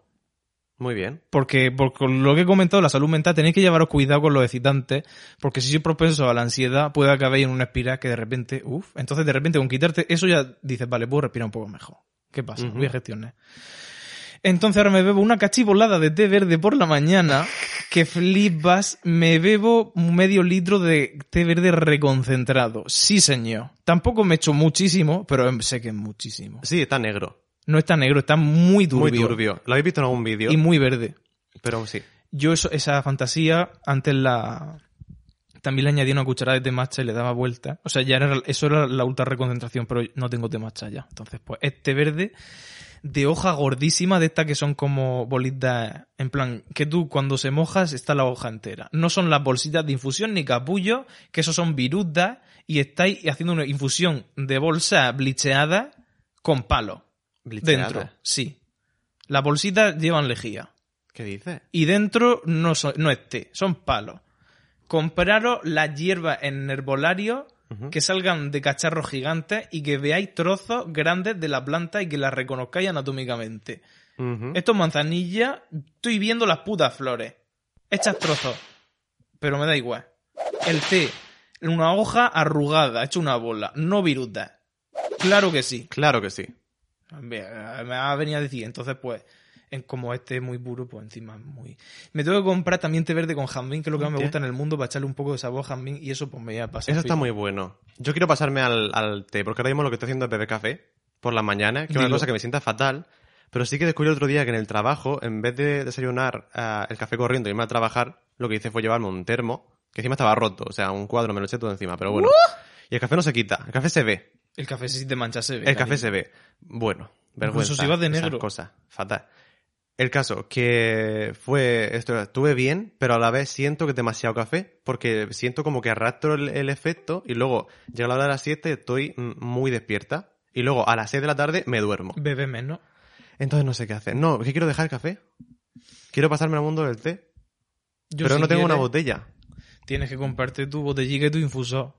Muy bien. Porque, por con lo que he comentado, la salud mental, tenéis que llevaros cuidado con los excitantes, porque si sois propenso a la ansiedad, puede acabar en una espiral que de repente, uff, entonces de repente con quitarte eso ya dices, vale, puedo respirar un poco mejor. ¿Qué pasa? Ujú. Voy a gestionar. Entonces ahora me bebo una cachibolada de té verde por la mañana, que flipas, me bebo medio litro de té verde reconcentrado. Sí, señor. Tampoco me echo muchísimo, pero sé que es muchísimo. Sí, está negro. No está negro, está muy turbio. Muy turbio. Lo habéis visto en algún vídeo, Y muy verde. pero sí. Yo eso- esa fantasía antes la también le añadí una cucharada de té matcha y le daba vuelta. O sea, ya era, eso era la ultra reconcentración, pero no tengo té matcha ya. Entonces, pues, este verde de hoja gordísima, de estas que son como bolitas, en plan, que tú cuando se mojas está la hoja entera. No son las bolsitas de infusión ni capullo, que eso son virutas, y estáis haciendo una infusión de bolsa blicheada con palo. Dentro, sí. Las bolsitas llevan lejía. ¿Qué dices? Y dentro no, es té, son palos. Compraros las hierbas en herbolario que salgan de cacharros gigantes y que veáis trozos grandes de la planta y que las reconozcáis anatómicamente. Esto es manzanilla, estoy viendo las putas flores. Hechas trozos. Pero me da igual. El té, en una hoja arrugada, hecho una bola, no viruta. Claro que sí. Claro que sí. Me ha venido a decir, entonces pues, en, como este es muy puro, pues encima es muy... Me tengo que comprar también té verde con jazmín, que es lo que más me gusta en el mundo, para echarle un poco de sabor a jazmín y eso pues me voy a pasar. Eso está muy bueno. Yo quiero pasarme al, al té, porque ahora mismo lo que estoy haciendo es beber café por la mañana, que es una cosa que me sienta fatal. Pero sí que descubrí otro día que en el trabajo, en vez de desayunar ah, el café corriendo y irme a trabajar, lo que hice fue llevarme un termo, que encima estaba roto, o sea, un cuadro me lo eché todo encima, pero bueno. Y el café no se quita, el café se ve. El café si te mancha se ve. El café se ve. Bueno, vergüenza. Incluso si vas de negro. cosas, fatal. El caso, que fue esto, estuve bien, pero a la vez siento que es demasiado café, porque siento como que arrastro el, el efecto y luego llega la hora de las 7, estoy muy despierta y luego a las 6 de la tarde me duermo. Bebe menos. Entonces no sé qué hacer. No, ¿qué quiero dejar el café? Quiero pasarme al mundo del té, Yo, pero si no tengo una botella. Tienes que comprarte tu botellita y tu infusor.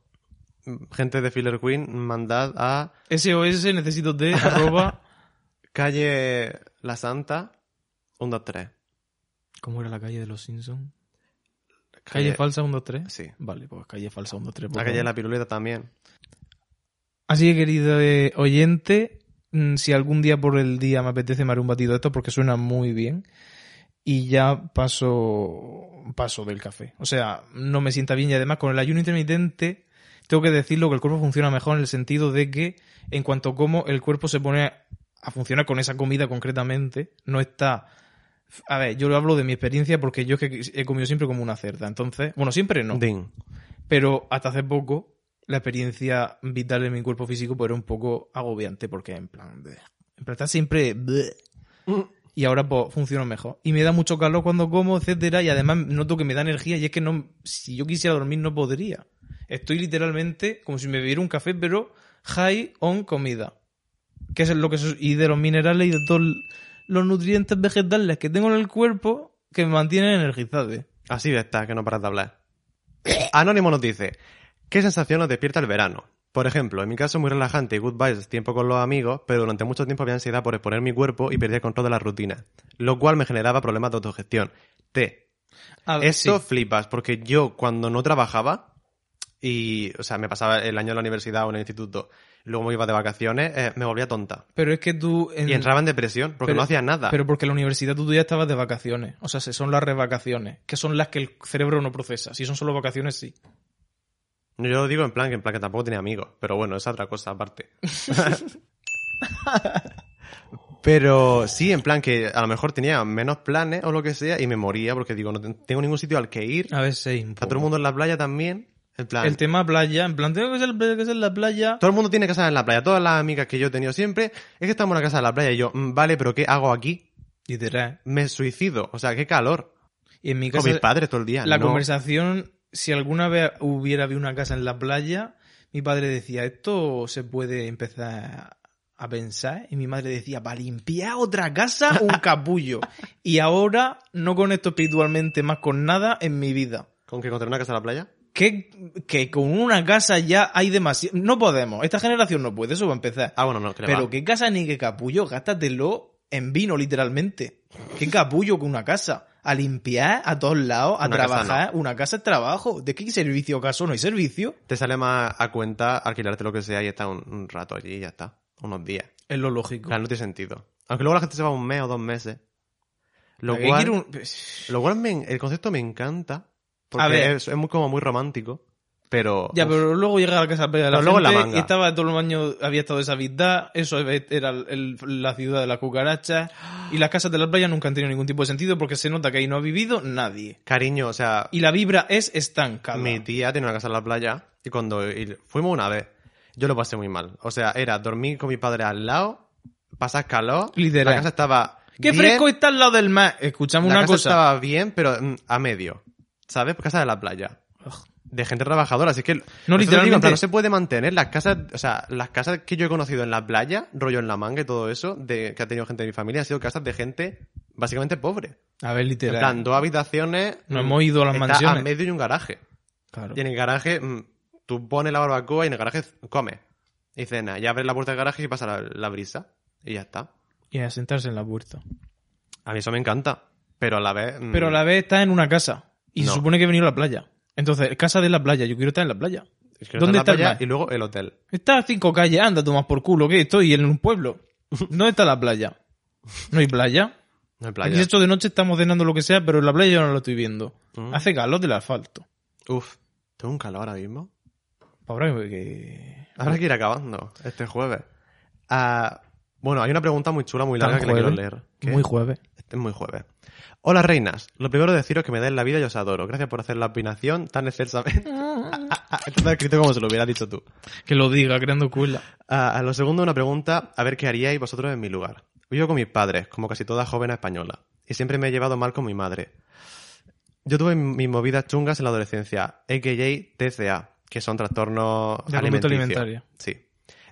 Gente de Filler Queen, mandad a SOS necesito té, arroba... calle La Santa, 1, 2, 3. ¿Cómo era la calle de los Simpsons? ¿Calle falsa 123? Sí. Vale, pues calle falsa 123. La calle de La Piruleta también. Así que, querido eh, oyente, mm, si algún día por el día me apetece me haré un batido de esto porque suena muy bien. Y ya paso, paso del café. O sea, no me sienta bien y además con el ayuno intermitente tengo que decirlo que el cuerpo funciona mejor en el sentido de que en cuanto como el cuerpo se pone a funcionar con esa comida concretamente, no está... A ver, yo lo hablo de mi experiencia porque yo es que he comido siempre como una cerda. Entonces, bueno, siempre no. Ding. Pero hasta hace poco, la experiencia vital en mi cuerpo físico pues, era un poco agobiante porque en plan, bleh. en plan está siempre bleh. y ahora pues funciona mejor. Y me da mucho calor cuando como, etcétera, y además noto que me da energía y es que no si yo quisiera dormir no podría. Estoy literalmente como si me bebiera un café, pero high on comida. Que es lo que y de los minerales y de todos los nutrientes vegetales que tengo en el cuerpo que me mantienen energizado. Así está, que no paras de hablar. Anónimo nos dice, ¿qué sensación nos despierta el verano? Por ejemplo, en mi caso muy relajante y good vibes, tiempo con los amigos, pero durante mucho tiempo había ansiedad por exponer mi cuerpo y perdía el control de la rutina, lo cual me generaba problemas de autogestión. T. Ver, Esto sí. flipas, porque yo cuando no trabajaba, y, o sea, me pasaba el año en la universidad o en el instituto, luego me iba de vacaciones, eh, me volvía tonta. Pero es que tú... en- Y entraba en depresión, porque pero- no hacía nada. Pero porque en la universidad tú ya estabas de vacaciones. O sea, se- son las revacaciones, que son las que el cerebro no procesa. Si son solo vacaciones, sí. Yo lo digo en plan que en plan que tampoco tenía amigos, pero bueno, es otra cosa aparte. pero sí, en plan que a lo mejor tenía menos planes o lo que sea y me moría porque digo, no ten- tengo ningún sitio al que ir. A ver, sí. Está todo el mundo en la playa también. En plan, El tema playa, en plan, tengo que ser, que ser la playa. todo el mundo tiene casa en la playa. Todas las amigas que yo he tenido siempre es que estamos en una casa en la playa y yo, "Mm, vale, pero ¿qué hago aquí? Literal. Me suicido. O sea, qué calor. Y en mi Con casa, mis padres todo el día. la no. conversación, si alguna vez hubiera habido una casa en la playa, mi padre decía, esto se puede empezar a pensar. Y mi madre decía, para limpiar otra casa, un capullo. y ahora no conecto espiritualmente más con nada en mi vida. ¿Con que encontrar una casa en la playa? Que, que con una casa ya hay demasiado. No podemos. Esta generación no puede, eso va a empezar. Ah, bueno, no, que le Pero qué casa ni qué capullo, gástatelo en vino, literalmente. Qué capullo con una casa. A limpiar a todos lados, a Una casa trabajar. Una casa es trabajo. ¿De qué servicio acaso? ¿No hay servicio? Te sale más a cuenta alquilarte lo que sea y estar un, un rato allí y ya está. Unos días. Es lo lógico. Claro, no tiene sentido. Aunque luego la gente se va un mes o dos meses. Lo ¿Para qué cual, quiero un- lo cual me- el concepto me encanta. Porque A ver. es, es muy, como muy romántico. Pero. Ya, uf, pero luego llega a la casa de la Pero luego la manga. y estaba todo el año, había estado esa vida, eso era el- el- la ciudad de la cucaracha y las casas de la playa nunca han tenido ningún tipo de sentido porque se nota que ahí no ha vivido nadie. Cariño, o sea, Y la vibra es estancada. mi tía tiene una casa en la playa y cuando y fuimos una vez, yo lo pasé muy mal. O sea, era dormir con mi padre al lado, pasar calor, Literal. la casa estaba. ¡Qué bien, fresco está al lado del mar! Escuchamos La una casa cosa. estaba bien, pero mm, a medio. ¿Sabes? Pues casa de la playa. De gente trabajadora, así que... No, digo, en literalmente. no se puede mantener las casas... O sea, las casas que yo he conocido en la playa, rollo en la manga y todo eso, de que ha tenido gente de mi familia, han sido casas de gente básicamente pobre. A ver, En literal. plan, dos habitaciones... No mm, hemos ido a las está mansiones. a medio y un garaje. Claro. Y en el garaje, mm, tú pones la barbacoa y en el garaje comes. Y cena. Y abres la puerta del garaje y pasa la, la brisa. Y ya está. Y a sentarse en la puerta. A mí eso me encanta. Pero a la vez... mm, Pero a la vez está en una casa. Y No. se supone que he venido a la playa. Entonces, casa de la playa, yo quiero estar en la playa. es que no ¿Dónde está está en el la mar? playa y luego el hotel. Está a cinco calles, anda, tomas por culo, ¿qué? Estoy en un pueblo. ¿Dónde está la playa? ¿No hay playa? No hay Aquí playa. esto de noche estamos cenando lo que sea, pero en la playa yo no lo estoy viendo. Mm. Hace calor del asfalto. Uf, tengo un calor ahora mismo. Ahora que... Habrá que ir acabando este jueves. Ah, bueno, hay una pregunta muy chula, muy larga que la quiero jueves. leer. ¿Qué? Muy jueves. Este es muy jueves. Hola, reinas. Lo primero deciros que me den la vida y os adoro. Gracias por hacer la opinación tan excelsamente. Esto está escrito como se lo hubiera dicho tú. Que lo diga, creando cuela. Ah, a lo segundo, una pregunta, a ver qué haríais vosotros en mi lugar. Vivo con mis padres, como casi toda joven española, y siempre me he llevado mal con mi madre. Yo tuve mis movidas chungas en la adolescencia, a.k.a. TCA, que son trastornos De alimentaria. Sí.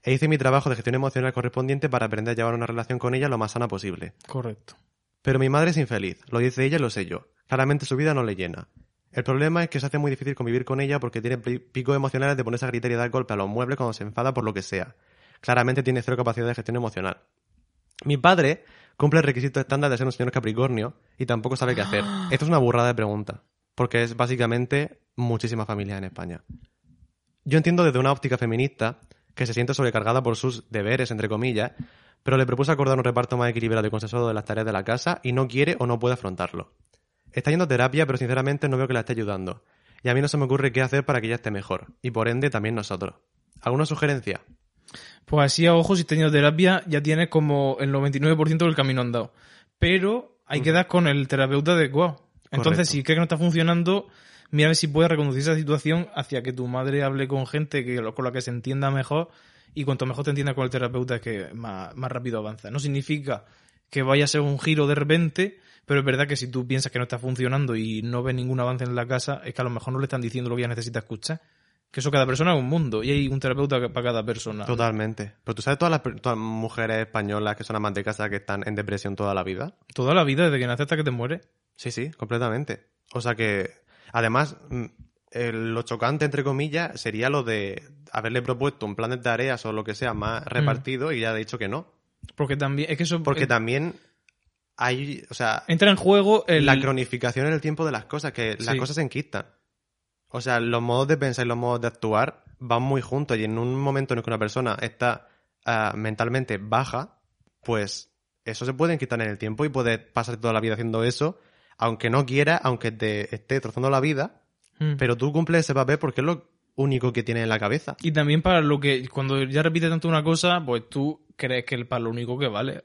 E hice mi trabajo de gestión emocional correspondiente para aprender a llevar una relación con ella lo más sana posible. Correcto. Pero mi madre es infeliz, lo dice ella y lo sé yo. Claramente su vida no le llena. El problema es que se hace muy difícil convivir con ella porque tiene pi- picos emocionales de ponerse a gritar y dar golpe a los muebles cuando se enfada por lo que sea. Claramente tiene cero capacidad de gestión emocional. Mi padre cumple el requisito estándar de ser un señor Capricornio y tampoco sabe qué hacer. Esto es una burrada de pregunta, porque es básicamente muchísimas familias en España. Yo entiendo desde una óptica feminista que se siente sobrecargada por sus deberes, entre comillas, pero le propuse acordar un reparto más equilibrado y consensuado de las tareas de la casa y no quiere o no puede afrontarlo. Está yendo a terapia, pero sinceramente no veo que la esté ayudando. Y a mí no se me ocurre qué hacer para que ella esté mejor. Y por ende también nosotros. ¿Alguna sugerencia? Pues así a ojos, si has tenido terapia, ya tienes como el 99% del camino andado. Pero hay que dar con el terapeuta adecuado. Entonces, Correcto. si crees que no está funcionando, mira a ver si puedes reconducir esa situación hacia que tu madre hable con gente que, con la que se entienda mejor. Y cuanto mejor te entienda con el terapeuta, es que más, más rápido avanza. No significa que vaya a ser un giro de repente, pero es verdad que si tú piensas que no está funcionando y no ves ningún avance en la casa, es que a lo mejor no le están diciendo lo que ella necesita escuchar. Que eso cada persona es un mundo y hay un terapeuta para cada persona. Totalmente. Pero tú sabes todas las, todas las mujeres españolas que son amas de casa que están en depresión toda la vida. Toda la vida, desde que naces hasta que te mueres. Sí, sí, completamente. O sea que, además, mm, el- lo chocante, entre comillas, sería lo de haberle propuesto un plan de tareas o lo que sea más repartido y ya ha dicho que no. Porque también, es que eso Porque eh, también hay, o sea, entra en juego el... la cronificación en el tiempo de las cosas, que las cosas se enquistan. O sea, los modos de pensar y los modos de actuar van muy juntos y en un momento en el que una persona está ah, mentalmente baja, pues eso se puede enquistar en el tiempo y puede pasar toda la vida haciendo eso, aunque no quiera, aunque te esté trozando la vida, Mm. pero tú cumples ese papel porque es lo único que tienes en la cabeza. Y también para lo que, cuando ya repites tanto una cosa, pues tú crees que es para lo único que vale.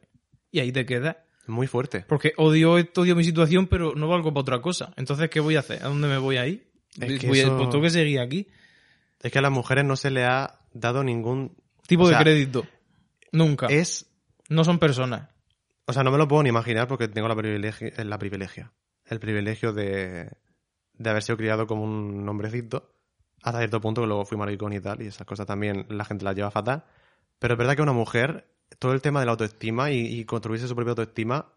Y ahí te quedas. Muy fuerte. Porque odio esto, odio mi situación, pero no valgo para otra cosa. Entonces, ¿qué voy a hacer? ¿A dónde me voy a ir? Es que Voy a- eso- pues tengo que seguir aquí. Es que a las mujeres no se le ha dado ningún Tipo O de crédito. Nunca. Es No son personas. O sea, no me lo puedo ni imaginar porque tengo la privilegia, la privilegia, el privilegio de, de haber sido criado como un hombrecito hasta cierto punto que luego fui maricón y tal y esas cosas también la gente las lleva fatal. Pero es verdad que una mujer, todo el tema de la autoestima y, y construirse su propia autoestima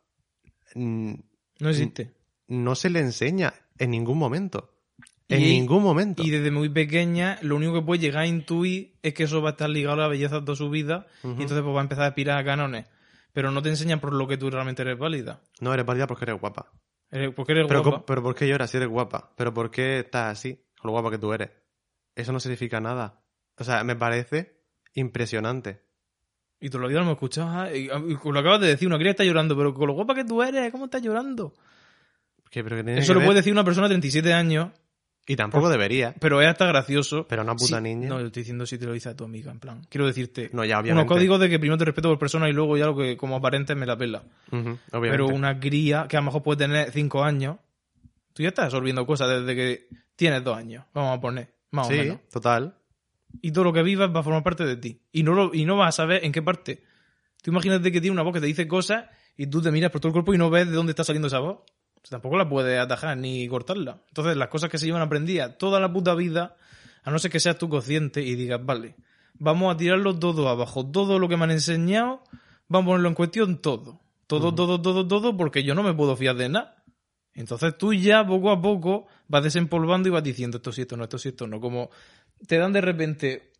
mm, No existe. no se le enseña en ningún momento. En Y- ningún momento. Y desde muy pequeña, lo único que puede llegar a intuir es que eso va a estar ligado a la belleza toda su vida. Y entonces pues va a empezar a aspirar a canones. pero no te enseñan por lo que tú realmente eres válida. No eres válida porque eres guapa. Porque eres Pero, guapa. pero ¿por qué lloras si eres guapa? ¿Pero por qué estás así? Con lo guapa que tú eres. Eso no significa nada. O sea, me parece impresionante. Y tú lo lo hemos escuchado. ah, y- y lo acabas de decir, una cría está llorando, pero con lo guapa que tú eres, ¿cómo estás llorando? ¿Qué, pero qué tiene Eso que lo ver? puede decir una persona de 37 años, Y tampoco debería. pero es hasta gracioso. Pero una puta Sí, niña. No, yo estoy diciendo si te lo dice a tu amiga, en plan. Quiero decirte. No, ya, unos obviamente. códigos de que primero te respeto por persona y luego ya lo que como aparentes me la pela. Obviamente. Pero una cría que a lo mejor puede tener 5 años, tú ya estás absorbiendo cosas desde que tienes 2 años, vamos a poner, más o Sí, menos. total. Y todo lo que vivas va a formar parte de ti. Y no, lo, y no vas a saber en qué parte. Tú imagínate que tiene una voz que te dice cosas y tú te miras por todo el cuerpo y no ves de dónde está saliendo esa voz. O sea, tampoco la puedes atajar ni cortarla. Entonces, las cosas que se llevan aprendidas toda la puta vida, a no ser que seas tú consciente y digas, vale, vamos a tirarlo todo abajo. Todo lo que me han enseñado, vamos a ponerlo en cuestión todo. Todo, todo, todo, todo, porque yo no me puedo fiar de nada. Entonces tú ya poco a poco vas desempolvando y vas diciendo esto sí, esto no, esto sí, esto no. Como te dan de repente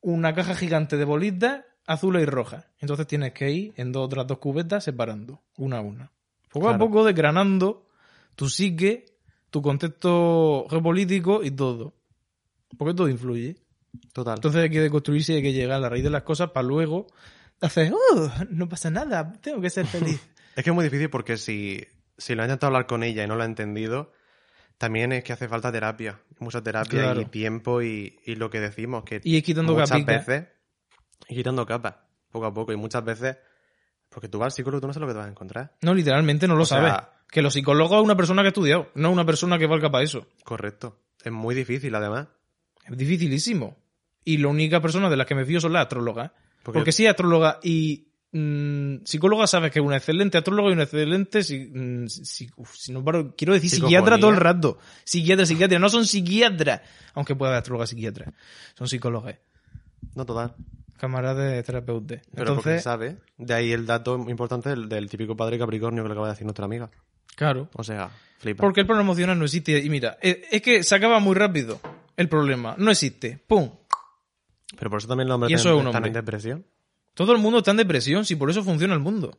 una caja gigante de bolitas azules y rojas. Entonces tienes que ir en dos otras dos cubetas separando, una a una. Poco a poco desgranando tu psique, tu contexto geopolítico y todo. Porque todo influye. Total. Entonces hay que deconstruirse y hay que llegar a la raíz de las cosas para luego hacer, oh, no pasa nada, tengo que ser feliz. Es que es muy difícil porque si, si lo he intentado hablar con ella y no lo ha entendido, también es que hace falta terapia. Mucha terapia Claro. y tiempo y, y lo que decimos, que Y ir quitando muchas veces y quitando capas, poco a poco. Y muchas veces, porque tú vas al psicólogo, tú no sabes lo que te vas a encontrar. No, literalmente no lo O sea- sabes. Que los psicólogos es una persona que ha estudiado, no una persona que valga para eso. Correcto. Es muy difícil, además. Es dificilísimo. Y la única persona de las que me fío son las astrólogas. Porque- Porque si es astróloga y mm, psicóloga, sabes que es una excelente astróloga y una excelente. si- mm, si- uf, si no paro- quiero decir Psicofonía. psiquiatra todo el rato. Psiquiatra, psiquiatra. No son psiquiatras. Aunque pueda haber astrólogas psiquiatras. Son psicólogos. No total. Camaradas de terapeutas. Pero porque Entonces, sabe. De ahí el dato importante del, del típico padre Capricornio que le acaba de decir nuestra amiga. claro. O sea, flipa. Porque el problema emocional no existe. Y mira, es, es que se acaba muy rápido el problema. No existe. ¡Pum! Pero por eso también los hombres Y eso es un están hombre. en depresión. Todo el mundo está en depresión, si por eso funciona el mundo.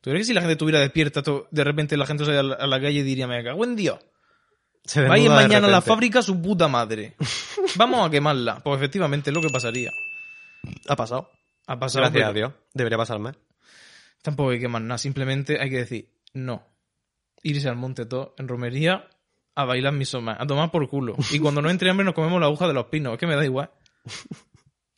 ¿Tú crees que si la gente estuviera despierta, de repente la gente sale a la, a la calle y diría, me cago en Dios? Se Va a ir desnuda de mañana a la fábrica su puta madre. Vamos a quemarla. Pues efectivamente es lo que pasaría. Ha pasado. Ha pasado. Gracias a Dios. Debería pasarme. Tampoco hay que quemar nada. Simplemente hay que decir, no. Irse al monte todo en romería a bailar misomas, a tomar por culo. Y cuando no entre hambre nos comemos la aguja de los pinos. Es que me da igual.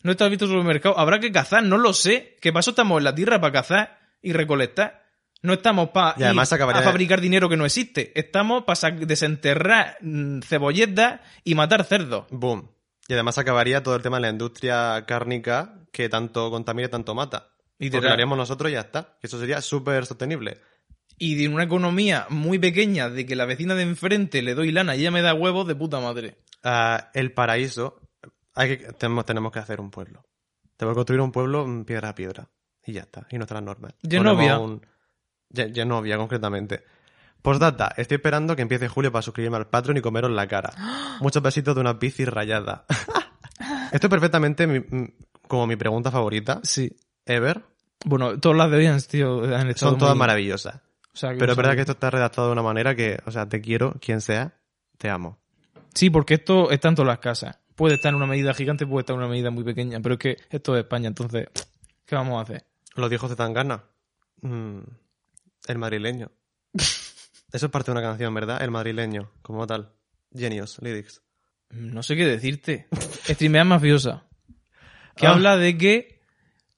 No estás visto el supermercado. Habrá que cazar, no lo sé. Que para eso estamos en la tierra, para cazar y recolectar. No estamos para a fabricar dinero que no existe. Estamos para desenterrar mm, cebolletas y matar cerdos. Boom. Y además acabaría todo el tema de la industria cárnica que tanto contamina y tanto mata. Y Literal. lo haríamos nosotros y ya está. Eso sería súper sostenible. Y de una economía muy pequeña de que la vecina de enfrente le doy lana y ella me da huevos de puta madre. Ah, el paraíso, hay que, tenemos, tenemos que hacer un pueblo. Tenemos que construir un pueblo piedra a piedra. Y ya está. Y nuestras normas. Genovia. Ponemos un- Genovia, concretamente. Postdata, estoy esperando que empiece julio para suscribirme al Patreon y comeros la cara. Muchos besitos de una bici rayada. Esto es perfectamente mi- como mi pregunta favorita. Sí. Ever. Bueno, todas las de han, tío, han estado Son todas muy- maravillosas. o sea, Pero es verdad que esto está redactado de una manera que, o sea, te quiero, quien sea, te amo. Sí, porque esto está en todas las casas. Puede estar en una medida gigante, puede estar en una medida muy pequeña, pero es que esto es España, entonces, ¿qué vamos a hacer? Lo dijo Zetangana. Mm, el madrileño. Eso es parte de una canción, ¿verdad? El madrileño, como tal. Genius, lyrics. No sé qué decirte. Streamea mafiosa. Que Ah. habla de que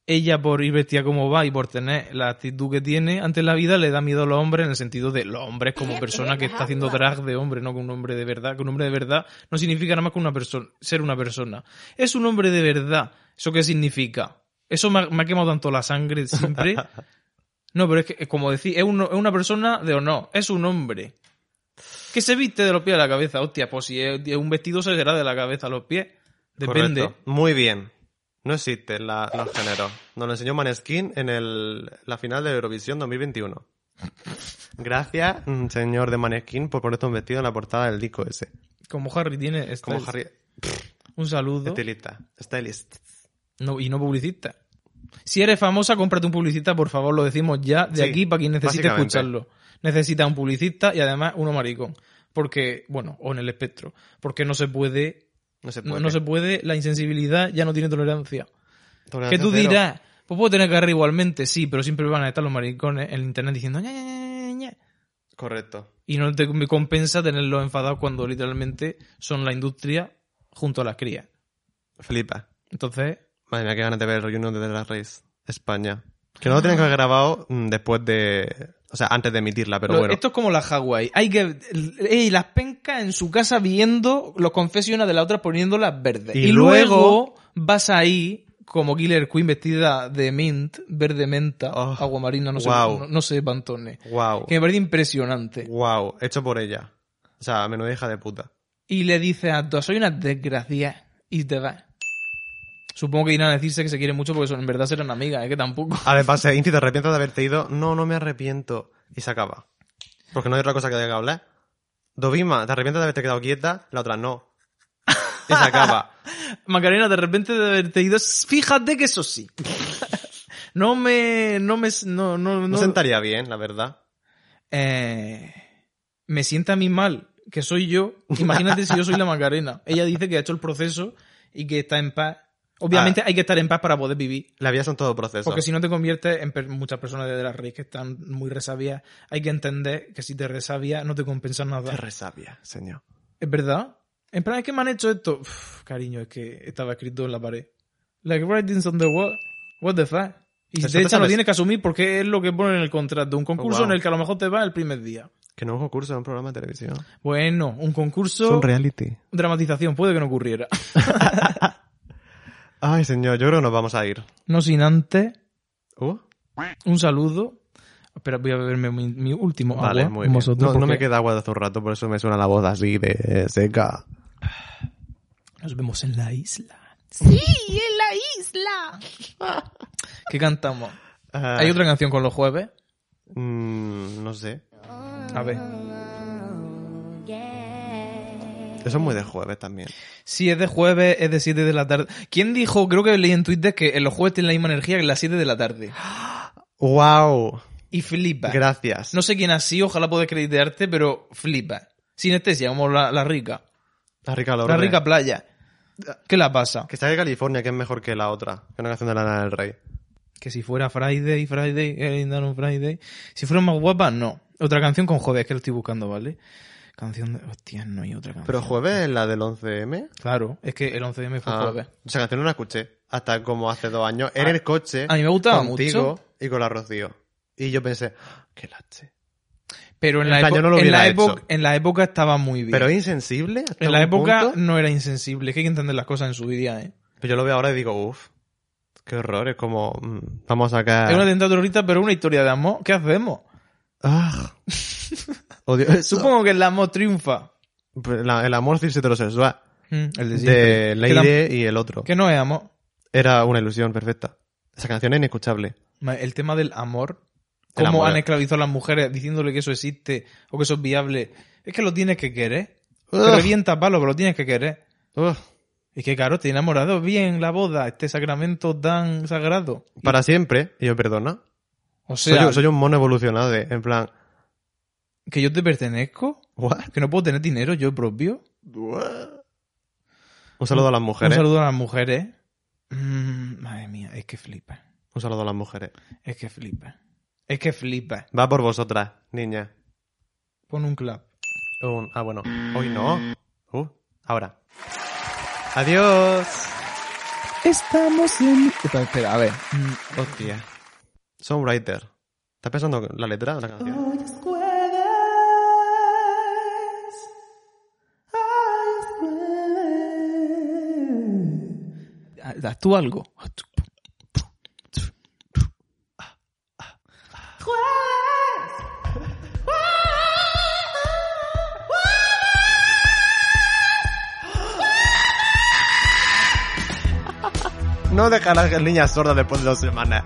ella, por ir vestida como va y por tener la actitud que tiene ante la vida, le da miedo a los hombres en el sentido de los hombres como persona que está haciendo drag de hombre, no que un hombre de verdad. Que un hombre de verdad no significa nada más que una persona, ser una persona. Es un hombre de verdad. ¿Eso qué significa? Eso me ha, me ha quemado tanto la sangre siempre. No, pero es que, como decir, es, un- es una persona de honor, es un hombre. Que se viste de los pies a la cabeza, hostia, pues si es, un vestido se será de la cabeza a los pies. Depende. Correcto. Muy bien. No existen la- los géneros. Nos lo enseñó Maneskin en el, la final de Eurovisión 2021. Gracias, mm, señor de Maneskin, por ponerte un vestido en la portada del disco ese. Como Harry tiene Como. Harry... un saludo. Estilista. Stylist. No, y no publicista. Si eres famosa, cómprate un publicista, por favor, lo decimos ya de Sí, aquí para quien necesite escucharlo. Necesita un publicista y además uno maricón. Porque, bueno, o en el espectro. Porque no se puede, No se puede. no se puede, la insensibilidad ya no tiene tolerancia. Tolerancia Que tú cero. dirás, pues puedo tener carrera igualmente, sí, pero siempre van a estar los maricones en internet diciendo ña. Correcto. Y no te me compensa tenerlos enfadados cuando literalmente son la industria junto a las crías. Flipa. Entonces, Madre mía, qué ganas de ver el reunión de Drag Race España. Que no lo tienen que haber grabado mm, después de... O sea, antes de emitirla, pero bueno. esto es como la Hawaii. Hay que. Ey, las pencas en su casa viendo los confesiones de la otra poniéndolas verdes. Y Y, luego- luego vas ahí como Killer Queen vestida de mint, verde menta, Oh, agua marina, no sé, no, no sé, pantone. Wow. Que me parece impresionante. Wow. Hecho por ella. O sea, menuda hija de puta. Y le dice a todos, soy una desgracia. Y te vas. Supongo que irán a decirse que se quieren mucho porque son, en verdad serán amigas, es que tampoco. A ver, pase, Inti, ¿te arrepientes de haberte ido? No, no me arrepiento. Y se acaba. Porque no hay otra cosa que haya que hablar. Dovima, ¿te arrepientes de haberte quedado quieta? La otra no. Y se acaba. Macarena, de repente de haberte ido, fíjate que eso sí. no me, no me, no, no, No no, sentaría bien, la verdad. eh, me sienta a mí mal, que soy yo. Imagínate si yo soy la Macarena. Ella dice que ha hecho el proceso y que está en paz. Obviamente hay que estar en paz para poder vivir. La vida son todo procesos. Porque si no te conviertes en per- muchas personas de la raíz que están muy resabias, hay que entender que si te resabias no te compensa nada. Qué resabia, señor. ¿Es verdad? En plan, es que me han hecho esto. Uf, cariño, es que estaba escrito en la pared. Like writings on the wall. What the fuck? Y si te te echan, lo tienes que asumir porque es lo que pone en el contrato. Un concurso Oh, wow. en el que a lo mejor te va el primer día. Que no es un concurso, es un programa de televisión. Bueno, un Es concurso. un reality. Dramatización, puede que no ocurriera. Ay, señor, yo creo que nos vamos a ir. no sin antes, Uh, un saludo. Espera, voy a beberme mi, mi último vale, agua muy bien. vosotros, No, me queda agua de hace un rato, por eso me suena la voz así de seca. Nos vemos en la isla. Sí, en la isla. ¿Qué cantamos? Ah, ¿Hay otra canción con los jueves? mm, no sé. A ver. Eso es muy de jueves también. Si es de jueves, es de 7 de la tarde. ¿Quién dijo, creo que leí en Twitter, que en los jueves tienen la misma energía que en las 7 de la tarde? ¡Wow! Y flipa. Gracias. No sé quién así, ojalá pueda acreditarte, pero flipa. Sinestesia, como la, la rica. La rica La Lorde. rica playa. ¿Qué la pasa? Que está de California, que es mejor que la otra. Que una canción de Lana del Rey. Que si fuera Friday, Friday, eh, on Friday. Si fuera más guapa, no. Otra canción con jueves, que lo estoy buscando, ¿vale? Canción de... Hostia, no hay otra canción. Pero jueves es la del 11M. Claro, es que el 11M fue Ah, jueves. esa canción no la escuché. Hasta como hace dos años. En el coche. a mí me gustaba contigo mucho. y con la Rocío. Y yo pensé, "Ah, qué lache. Pero en En la, época, no lo en, la época, en la época estaba muy bien. Pero es insensible. en la época punto. no era insensible, es que hay que entender las cosas en su día, ¿eh? Pero yo lo veo ahora y digo, uff. Qué horror. Es como, mm, vamos a sacar. Es un atentado terrorista, pero una historia de amor. ¿Qué hacemos? Ah. Odio eso. Supongo que el amor triunfa. Pues la- el amor cis heterosexual Mm, el de de siempre. Leire y el otro. Que no es amor. Era una ilusión perfecta. Esa canción es inescuchable. Ma- El tema del amor. El Cómo amor. han esclavizado a las mujeres diciéndole que eso existe o que eso es viable. Es que lo tienes que querer. Te Ugh. revienta palo, pero lo tienes que querer. Ugh. Y que claro, te he enamorado bien la boda, este sacramento tan sagrado. Para siempre, y yo perdona. O Soy, yo- soy un mono evolucionado de, en plan, que yo te pertenezco, ¿what? que no puedo tener dinero yo propio. Un saludo a las Un mujeres. saludo a las mujeres. Mm, madre mía, es que flipa. Un saludo a las mujeres. Es que flipa. Es que flipa. Va por vosotras, niña. Pon un clap. Un- ah, bueno. Hoy no. Uh, ahora. Adiós. Estamos en... Espera, espera, a ver. Mm, Hostia. Songwriter. ¿Estás pensando en la letra de la canción? Haz tú algo. No dejar a las niñas sordas después de dos semanas.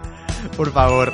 Por favor.